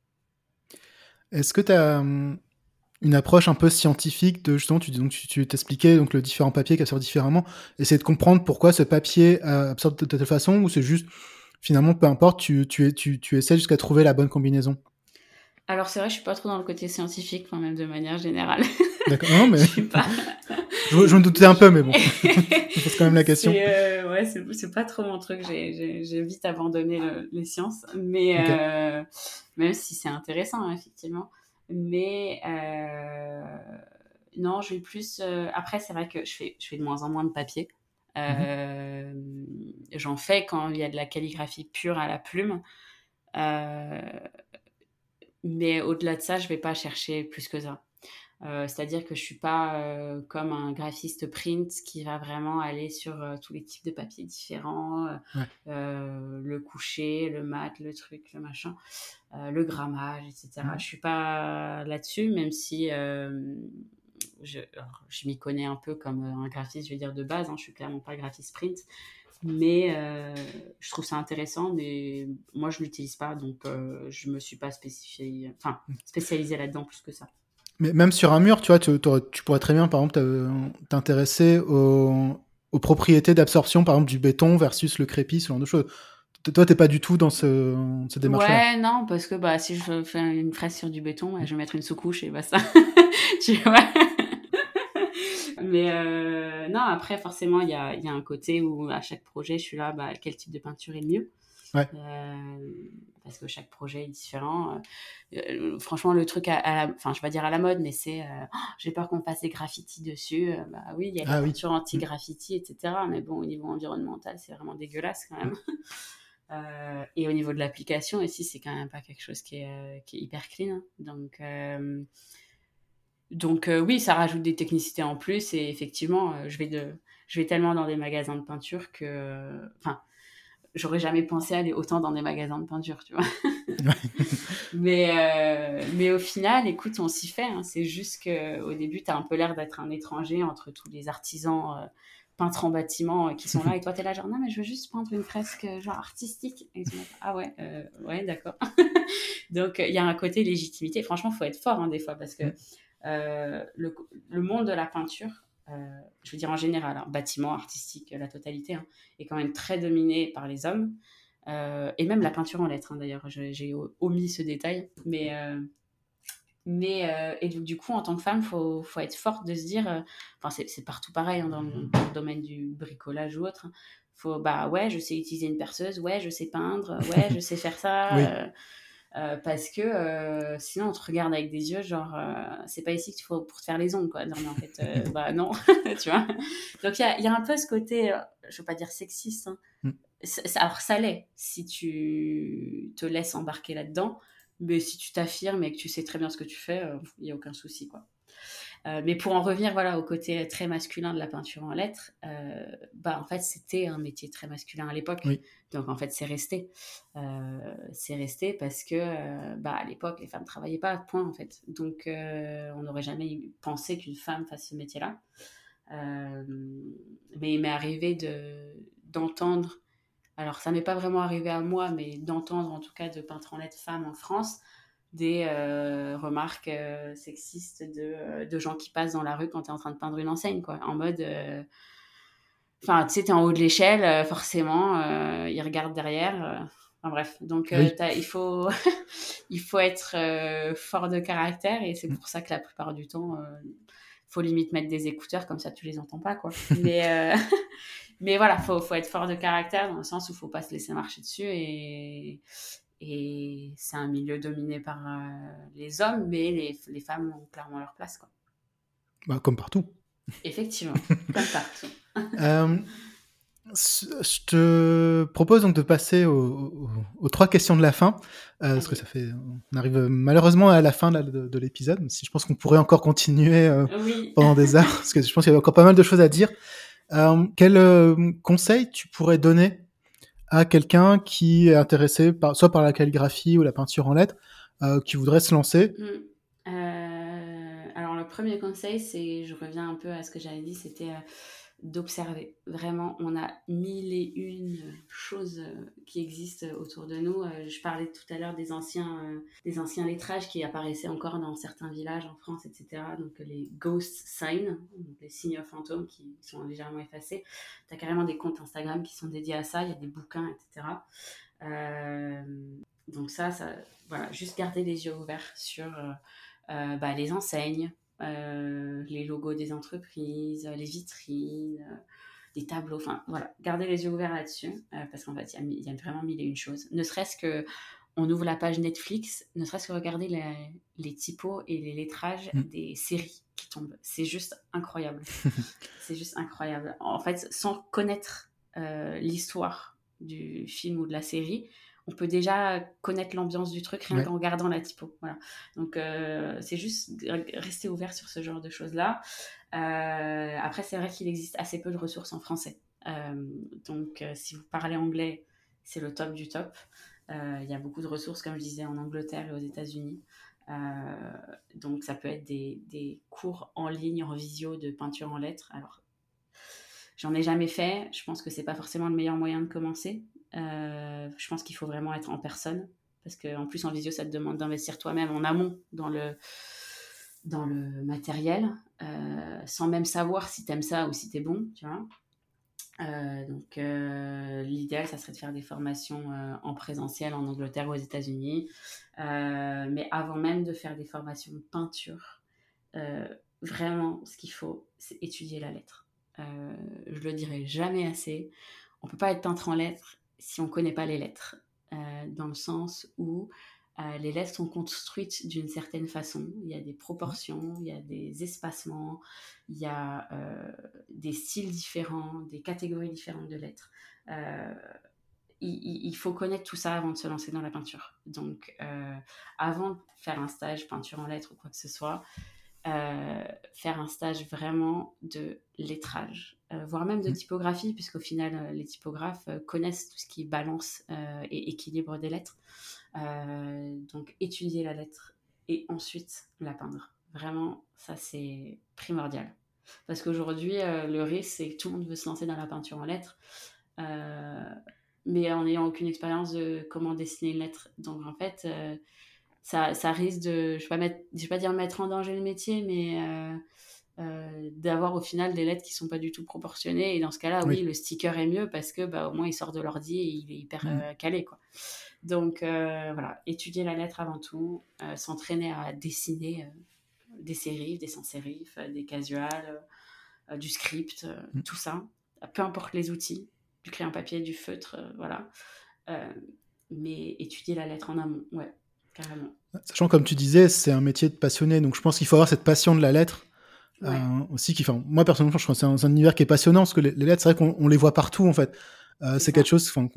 Est-ce que tu as hum, une approche un peu scientifique de justement tu donc tu t'expliquais donc le différent papier qui absorbe différemment. Essayer de comprendre pourquoi ce papier euh, absorbe de telle façon ou c'est juste finalement peu importe tu tu tu, tu essaies jusqu'à trouver la bonne combinaison? Alors c'est vrai je suis pas trop dans le côté scientifique quand même de manière générale. D'accord. Non mais je, pas... je, me doutais un peu mais bon. Je pose quand même la question. Euh, ouais c'est pas trop mon truc. J'ai vite abandonné les sciences. Mais euh, même si c'est intéressant effectivement mais euh, non, je vais plus. Euh, après, c'est vrai que je fais, je fais de moins en moins de papier. Euh, j'en fais quand il y a de la calligraphie pure à la plume. mais au-delà de ça, je vais pas chercher plus que ça. Euh, c'est-à-dire que je suis pas euh, comme un graphiste print qui va vraiment aller sur euh, tous les types de papiers différents, le coucher, le mat, le truc, le machin, le grammage, etc. Je suis pas là-dessus, même si je, je m'y connais un peu comme un graphiste, je vais dire de base. Hein, je suis clairement pas graphiste print, mais je trouve ça intéressant. Mais moi, je l'utilise pas, donc je me suis pas spécifié, enfin spécialisée là-dedans plus que ça. Mais même sur un mur, tu vois, tu, pourrais très bien, par exemple, t'intéresser aux, propriétés d'absorption, par exemple, du béton versus le crépi, ce genre de choses. Toi, t'es pas du tout dans ce, cette démarche-là. Ouais, non, parce que bah, si je fais une fraise sur du béton, je vais mettre une sous-couche et basta. tu vois Mais euh, non, après, forcément, il y a, y a, un côté où à chaque projet, je suis là, bah, quel type de peinture est le mieux? Euh, parce que chaque projet est différent. Euh, euh, franchement, le truc, à, enfin, je vais dire à la mode, mais c'est, oh, j'ai peur qu'on fasse des graffitis dessus. bah oui, il y a la ah peinture anti-graffiti, etc. Mais bon, au niveau environnemental, c'est vraiment dégueulasse quand même. et au niveau de l'application aussi, c'est quand même pas quelque chose qui est, qui est hyper clean. Hein. Donc, donc oui, ça rajoute des technicités en plus. Et effectivement, je vais de, je vais tellement dans des magasins de peinture que, enfin, j'aurais jamais pensé aller autant dans des magasins de peinture, tu vois. mais, euh, mais au final, écoute, on s'y fait. Hein. C'est juste qu'au début, tu as un peu l'air d'être un étranger entre tous les artisans euh, peintres en bâtiment euh, qui sont là. Et toi, tu es là, genre, non, mais je veux juste peindre une fresque genre artistique. Et ah ouais, ouais, d'accord. Donc, il y a un côté légitimité. Franchement, il faut être fort hein, des fois parce que le, le monde de la peinture, je veux dire en général, hein, bâtiment artistique, la totalité, hein, est quand même très dominé par les hommes. Euh, et même la peinture en lettres, hein, d'ailleurs, j'ai omis ce détail. Mais, euh, mais et du, coup, en tant que femme, il faut, faut, être forte de se dire, enfin, c'est partout pareil dans, le domaine du bricolage ou autre. Faut, bah ouais, je sais utiliser une perceuse, ouais, je sais peindre, ouais, je sais faire ça. Parce que sinon on te regarde avec des yeux genre c'est pas ici qu'il faut pour te faire les ongles quoi non mais en fait bah non tu vois donc il y a, y a, un peu ce côté je veux pas dire sexiste hein. mm. alors ça l'est si tu te laisses embarquer là-dedans mais si tu t'affirmes et que tu sais très bien ce que tu fais il y a aucun souci quoi euh, mais pour en revenir voilà, au côté très masculin de la peinture en lettres, euh, bah, en fait, c'était un métier très masculin à l'époque. Donc, en fait, c'est resté. Euh, c'est resté parce que, bah, à l'époque, les femmes ne travaillaient pas, point, en fait. Donc, on n'aurait jamais pensé qu'une femme fasse ce métier-là. mais il m'est arrivé d'entendre, alors ça m'est pas vraiment arrivé à moi, mais d'entendre en tout cas de peintres en lettres femmes en France, des euh, remarques euh, sexistes de, euh, de, gens qui passent dans la rue quand tu es en train de peindre une enseigne, quoi. En mode. Enfin, tu sais, tu es en haut de l'échelle, forcément, ils regardent derrière. Enfin, bref, donc il, faut il faut être fort de caractère et c'est mm. pour ça que la plupart du temps, il faut limite mettre des écouteurs, comme ça tu les entends pas, quoi. Mais, mais voilà, il faut, faut être fort de caractère dans le sens où il faut pas se laisser marcher dessus et, et c'est un milieu dominé par euh, les hommes, mais les, les, femmes ont clairement leur place. Quoi. Bah, comme partout. Effectivement, comme partout. Euh, je te propose donc de passer aux, trois questions de la fin, euh, parce que ça fait, on arrive malheureusement à la fin de, de l'épisode. Si je pense qu'on pourrait encore continuer pendant des heures, parce que je pense qu'il y a encore pas mal de choses à dire. quel conseil tu pourrais donner à quelqu'un qui est intéressé par, soit par la calligraphie ou la peinture en lettres, euh, qui voudrait se lancer mmh. euh, Alors le premier conseil, c'est, je reviens un peu à ce que j'avais dit, c'était euh, d'observer. Vraiment, on a mille et une choses euh, qui existent autour de nous. Euh, je parlais tout à l'heure des anciens, euh, des anciens lettrages qui apparaissaient encore dans certains villages en France, etc. Donc les ghost signs, les signes fantômes qui sont légèrement effacés. Tu as carrément des comptes Instagram qui sont dédiés à ça, il y a des bouquins, etc. donc ça, ça, voilà, juste garder les yeux ouverts sur bah, les enseignes, euh, les logos des entreprises, les vitrines, euh, des tableaux, enfin voilà, gardez les yeux ouverts là-dessus, euh, parce qu'en fait, il y, a vraiment mille et une choses. Ne serait-ce que on ouvre la page Netflix, ne serait-ce que regarder les, typos et les lettrages mm. des séries qui tombent. C'est juste incroyable. c'est juste incroyable. En fait, sans connaître l'histoire du film ou de la série, on peut déjà connaître l'ambiance du truc rien qu'en regardant la typo. Voilà. Donc, euh, c'est juste rester ouvert sur ce genre de choses-là. Euh, après, c'est vrai qu'il existe assez peu de ressources en français. Euh, donc, si vous parlez anglais, c'est le top du top. Il y a beaucoup de ressources, comme je disais, en Angleterre et aux États-Unis. donc, ça peut être des, des, cours en ligne, en visio de peinture en lettres. Alors, j'en ai jamais fait. Je pense que c'est pas forcément le meilleur moyen de commencer. Euh, je pense qu'il faut vraiment être en personne parce qu'en plus en visio ça te demande d'investir toi-même en amont dans le dans le matériel euh, sans même savoir si t'aimes ça ou si t'es bon tu vois. Euh, donc l'idéal ça serait de faire des formations en présentiel en Angleterre ou aux États-Unis. Mais avant même de faire des formations de peinture vraiment ce qu'il faut c'est étudier la lettre. Je le dirai jamais assez. On peut pas être peintre en lettres si on ne connaît pas les lettres, euh, dans le sens où euh, les lettres sont construites d'une certaine façon. Il y a des proportions, il y a des espacements, il y a euh, des styles différents, des catégories différentes de lettres. Il, il, faut connaître tout ça avant de se lancer dans la peinture. Donc, avant de faire un stage peinture en lettres ou quoi que ce soit, euh, faire un stage vraiment de lettrage, euh, voire même de mmh. typographie, puisqu'au final, euh, les typographes connaissent tout ce qui balance et équilibre des lettres. donc, étudier la lettre et ensuite la peindre. Vraiment, ça, c'est primordial. Parce qu'aujourd'hui, le risque, c'est que tout le monde veut se lancer dans la peinture en lettres, mais en n'ayant aucune expérience de comment dessiner une lettre. Donc, en fait, ça, ça risque de, je ne vais, vais, pas dire mettre en danger le métier, mais euh, euh, d'avoir au final des lettres qui sont pas du tout proportionnées. Et dans ce cas-là, oui. le sticker est mieux parce que bah, au moins il sort de l'ordi et il est hyper mmh. euh, calé. Quoi. Donc voilà, étudier la lettre avant tout, s'entraîner à dessiner des sérifs, des sans-sérifs, des casuals, du script, mmh. tout ça. Peu importe les outils, du crayon papier, du feutre, voilà. mais étudier la lettre en amont, ouais carrément. Sachant, comme tu disais, c'est un métier de passionné, donc je pense qu'il faut avoir cette passion de la lettre. Euh, aussi, qui, enfin, moi personnellement, je trouve que c'est un, univers qui est passionnant parce que les, lettres, c'est vrai qu'on les voit partout en fait. Euh, c'est quelque chose qu'on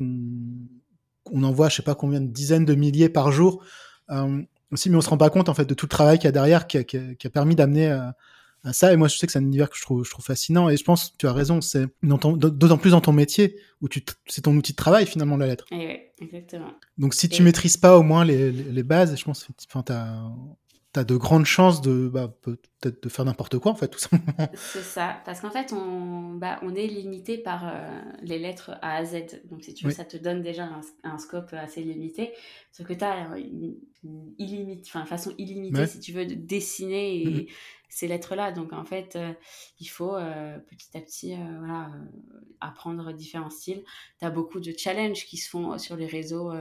on envoie, je sais pas combien de dizaines de milliers par jour. Euh, aussi, mais on se rend pas compte en fait de tout le travail qu'il y a derrière qui a, qui a, permis d'amener à, ça. Et moi, je sais que c'est un univers que je trouve, je trouve fascinant. Et je pense, tu as raison, c'est d'autant plus dans ton métier où tu c'est ton outil de travail finalement la lettre. Et eh ouais, exactement. Donc si tu maîtrises pas au moins les, les, les bases, je pense, enfin, t'as tu as de grandes chances de bah, peut-être de faire n'importe quoi en fait tout simplement. C'est ça, parce qu'en fait on, bah, on est limité par euh, les lettres A à Z. Donc si tu veux, ça te donne déjà un, scope assez limité. Ce que tu as une, enfin façon illimitée si tu veux de dessiner mm-hmm. Ces lettres-là. Donc en fait, euh, il faut euh, petit à petit voilà, apprendre différents styles. Tu as beaucoup de challenges qui se font sur les réseaux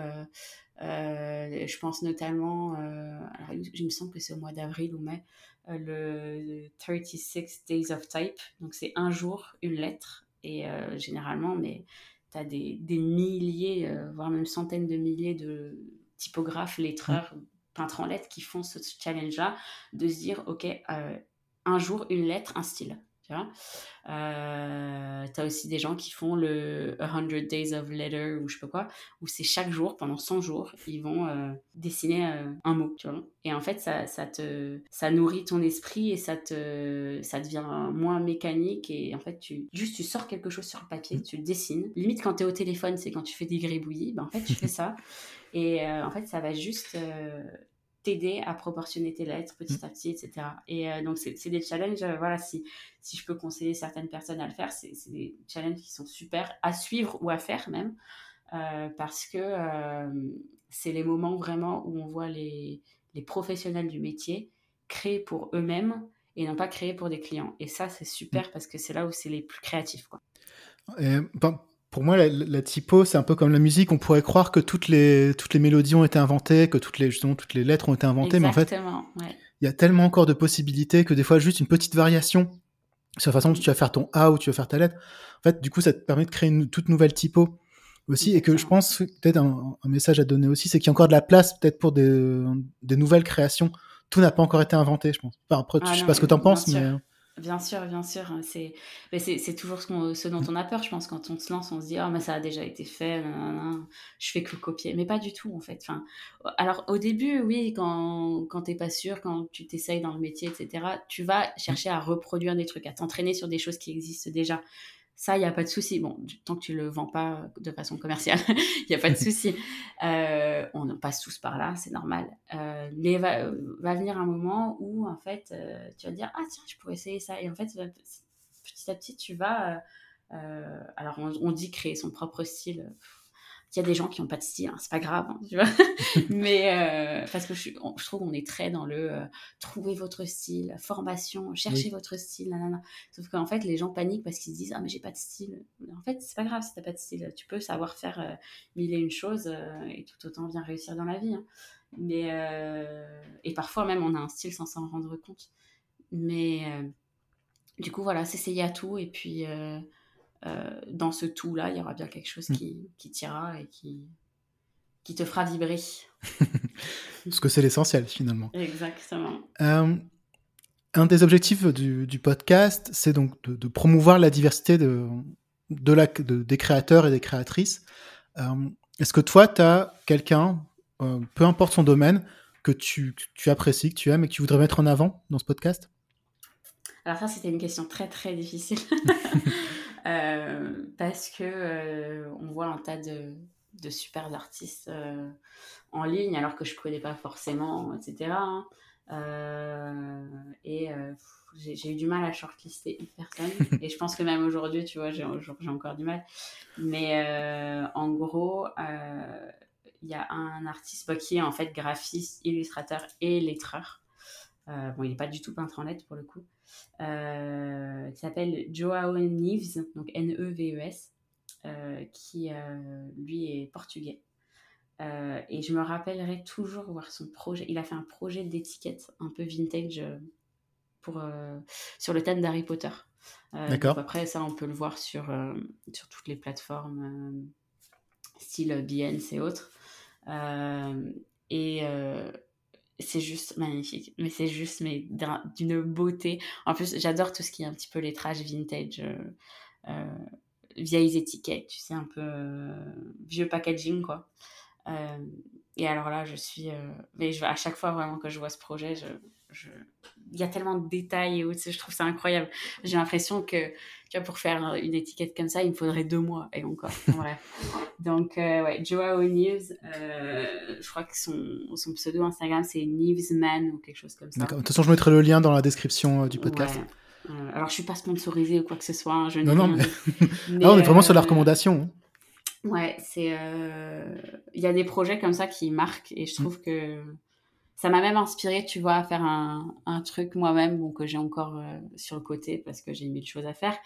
euh, je pense notamment, euh, alors, il me semble que c'est au mois d'avril ou mai, euh, le 36 Days of Type. Donc c'est un jour, une lettre. Et généralement, mais tu as des, des milliers, voire même centaines de milliers de typographes, lettreurs, peintres en lettres qui font ce challenge-là, de se dire, OK, un jour, une lettre, un style. Tu vois euh, as aussi des gens qui font le 100 Days of Letter ou je sais pas quoi, où c'est chaque jour, pendant 100 jours, ils vont euh, dessiner euh, un mot, tu vois. Et en fait, ça, ça, te, ça nourrit ton esprit et ça, te, ça devient moins mécanique. Et en fait, tu, juste tu sors quelque chose sur le papier, tu le dessines. Limite, quand tu es au téléphone, c'est quand tu fais des gribouillis, ben, en fait, tu fais ça. Et en fait, ça va juste t'aider à proportionner tes lettres petit mmh. à petit, etc. Et euh, donc, c'est des challenges, euh, voilà, si, si je peux conseiller certaines personnes à le faire, c'est des challenges qui sont super à suivre ou à faire même, euh, parce que c'est les moments vraiment où on voit les, les professionnels du métier créer pour eux-mêmes et non pas créer pour des clients. Et ça, c'est super mmh. parce que c'est là où c'est les plus créatifs. Quoi. Et, pour moi, la, typo, c'est un peu comme la musique. On pourrait croire que toutes les, toutes les mélodies ont été inventées, que toutes les, justement, toutes les lettres ont été inventées, mais en fait, il y a tellement encore de possibilités que des fois, juste une petite variation sur la façon dont tu vas faire ton A ou tu vas faire ta lettre, en fait, du coup, ça te permet de créer une toute nouvelle typo aussi. Et que je pense, peut-être un, message à donner aussi, c'est qu'il y a encore de la place peut-être pour des, des nouvelles créations. Tout n'a pas encore été inventé, je pense. après, ah je sais pas ce que tu en penses, mais. Bien sûr, bien sûr. Hein, c'est, c'est, toujours ce, dont on a peur, je pense. Quand on se lance, on se dit, oh, mais ça a déjà été fait, je fais que copier. Mais pas du tout, en fait. Enfin, alors, au début, oui, quand, quand t'es pas sûr, quand tu t'essayes dans le métier, etc., tu vas chercher à reproduire des trucs, à t'entraîner sur des choses qui existent déjà. Ça, il n'y a pas de souci. Bon, tant que tu ne le vends pas de façon commerciale, il n'y a pas de souci. Euh, on passe tous par là, c'est normal. Euh, mais va, va, venir un moment où, en fait, euh, tu vas te dire Ah, tiens, je pourrais essayer ça. Et en fait, petit à petit, tu vas. alors, on, on, dit créer son propre style il y a des gens qui n'ont pas de style, hein, c'est pas grave, hein, tu vois. Mais euh, parce que je, je trouve qu'on est très dans le euh, trouver votre style, formation, chercher votre style, nanana. Sauf qu'en fait, les gens paniquent parce qu'ils se disent ah mais j'ai pas de style. En fait, c'est pas grave si t'as pas de style. Tu peux savoir faire euh, mille et une choses et tout autant bien réussir dans la vie. Hein. Mais et parfois même on a un style sans s'en rendre compte. Mais du coup voilà, s'essayer à tout et puis euh, dans ce tout-là, il y aura bien quelque chose mm. qui, qui t'ira et qui, qui te fera vibrer. Parce que c'est l'essentiel finalement. Exactement. Euh, un des objectifs du, du podcast, c'est donc de, promouvoir la diversité de, de la, des créateurs et des créatrices. Euh, est-ce que toi, tu as quelqu'un, peu importe son domaine, que tu, tu, apprécies, que tu aimes et que tu voudrais mettre en avant dans ce podcast? Alors ça, c'était une question très très difficile. Euh, parce que euh, on voit un tas de, de super artistes euh, en ligne alors que je connais pas forcément, etc. Hein. et j'ai eu du mal à shortlister une personne et je pense que même aujourd'hui, tu vois, j'ai encore du mal. Mais en gros, il y a un artiste bah, qui est en fait graphiste, illustrateur et lettreur. Bon, il n'est pas du tout peintre en lettres pour le coup. Euh, qui s'appelle Joao Neves, donc N-E-V-E-S, euh, qui euh, lui est portugais. et je me rappellerai toujours voir son projet. Il a fait un projet d'étiquette un peu vintage pour, sur le thème d'Harry Potter. D'accord. Après, ça, on peut le voir sur, sur toutes les plateformes, style Behance et autres. et c'est juste magnifique. Mais c'est juste mais d'une beauté. En plus, j'adore tout ce qui est un petit peu lettrage vintage, vieilles étiquettes, tu sais, un peu vieux packaging, quoi. Et alors là, je suis. mais je, à chaque fois vraiment que je vois ce projet, je, il y a tellement de détails et je trouve ça incroyable. J'ai l'impression que, tu vois, pour faire une étiquette comme ça, il me faudrait deux mois et encore. Donc, euh, ouais, Joao Neves, euh, je crois que son, son pseudo Instagram, c'est Nevesman ou quelque chose comme ça. D'accord. De toute façon, je mettrai le lien dans la description euh, du podcast. alors, je suis pas sponsorisée ou quoi que ce soit. Hein, je non, non, mais... Ah, on est vraiment sur la recommandation. Hein. Ouais, c'est. Il y a des projets comme ça qui marquent et je mm. trouve que ça m'a même inspiré, tu vois, à faire un, un truc moi-même, bon, que j'ai encore euh, sur le côté parce que j'ai mille choses à faire.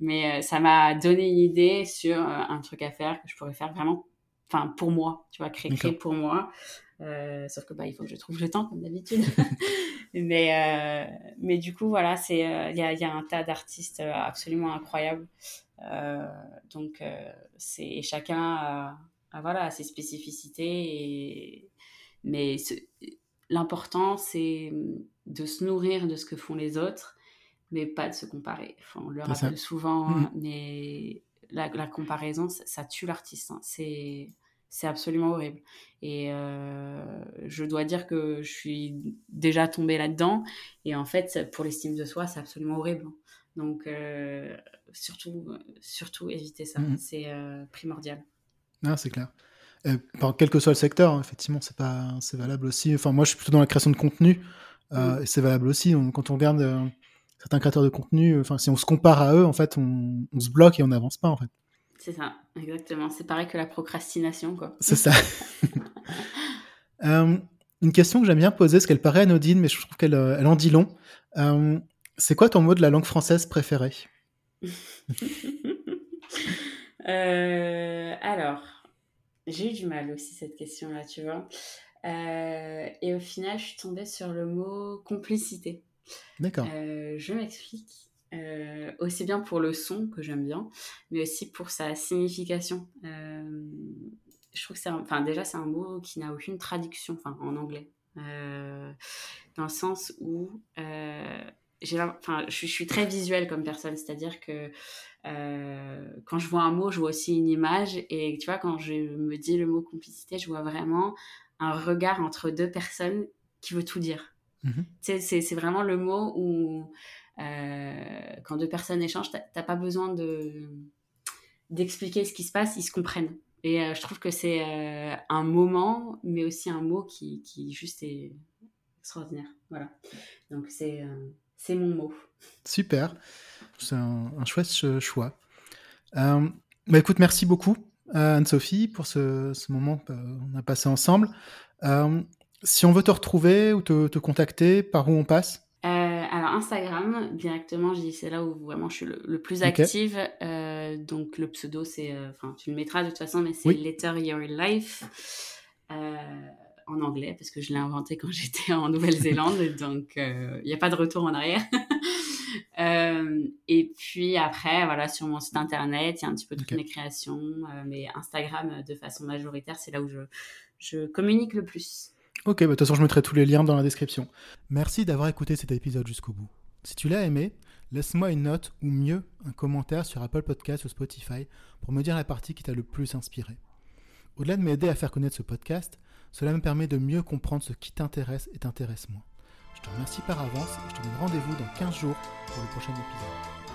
Mais euh, ça m'a donné une idée sur euh, un truc à faire que je pourrais faire vraiment, enfin, pour moi, tu vois, créer, créer pour moi. sauf que bah, il faut que je trouve le temps, comme d'habitude. mais, mais du coup, voilà, c'est il y a, y, a, un tas d'artistes absolument incroyables. donc, c'est chacun a, a, voilà, ses spécificités. Et, mais l'important, c'est de se nourrir de ce que font les autres, mais pas de se comparer. Enfin, on le rappelle souvent, mmh. mais la, comparaison, ça, tue l'artiste. Hein. C'est c'est absolument horrible. Et euh, je dois dire que je suis déjà tombée là-dedans. Et en fait, pour l'estime de soi, c'est absolument horrible. Hein. Donc, euh, surtout, surtout éviter ça. Mmh. C'est euh, primordial. Ah, c'est clair. Euh, quel que soit le secteur, hein, effectivement, c'est pas, c'est valable aussi. Enfin, moi, je suis plutôt dans la création de contenu, euh, mm. et c'est valable aussi. quand on regarde euh, certains créateurs de contenu, enfin, si on se compare à eux, en fait, on, se bloque et on n'avance pas, en fait. C'est ça, exactement. C'est pareil que la procrastination, quoi. C'est ça. une question que j'aime bien poser, parce qu'elle paraît anodine, mais je trouve qu'elle elle en dit long. c'est quoi ton mot de la langue française préféré Alors. J'ai eu du mal aussi cette question-là, tu vois. Euh, et au final, je suis tombée sur le mot complicité. D'accord. Euh, je m'explique. Euh, aussi bien pour le son que j'aime bien, mais aussi pour sa signification. je trouve que c'est, enfin déjà c'est un mot qui n'a aucune traduction, enfin en anglais, dans le sens où j'ai, enfin je, je, suis très visuelle comme personne, c'est-à-dire que euh, quand je vois un mot, je vois aussi une image. Et tu vois, quand je me dis le mot complicité, je vois vraiment un regard entre deux personnes qui veut tout dire. Mhm. C'est vraiment le mot où, euh, quand deux personnes échangent, t'as pas besoin de d'expliquer ce qui se passe, ils se comprennent. Et euh, je trouve que c'est un moment, mais aussi un mot qui, qui juste est extraordinaire. Voilà. Donc c'est mon mot. Super. C'est un, chouette choix. Euh, bah écoute, merci beaucoup Anne-Sophie pour ce, moment qu'on a passé ensemble. Euh, si on veut te retrouver ou te, contacter, par où on passe? euh, alors Instagram directement, c'est là où vraiment je suis le, plus active. donc le pseudo c'est, enfin tu le mettras de toute façon, mais c'est Letter Your Life en anglais parce que je l'ai inventé quand j'étais en Nouvelle-Zélande, donc il n'y a pas de retour en arrière. Euh, et puis après, voilà, sur mon site internet, il y a un petit peu toutes mes créations, euh, mais Instagram, euh, de façon majoritaire, c'est là où je, je communique le plus. Ok, bah, de toute façon, je mettrai tous les liens dans la description. Merci d'avoir écouté cet épisode jusqu'au bout. Si tu l'as aimé, laisse-moi une note ou mieux, un commentaire sur Apple Podcast ou Spotify pour me dire la partie qui t'a le plus inspiré. Au-delà de m'aider à faire connaître ce podcast, cela me permet de mieux comprendre ce qui t'intéresse et t'intéresse moins. Je te remercie par avance et je te donne rendez-vous dans 15 jours pour le prochain épisode.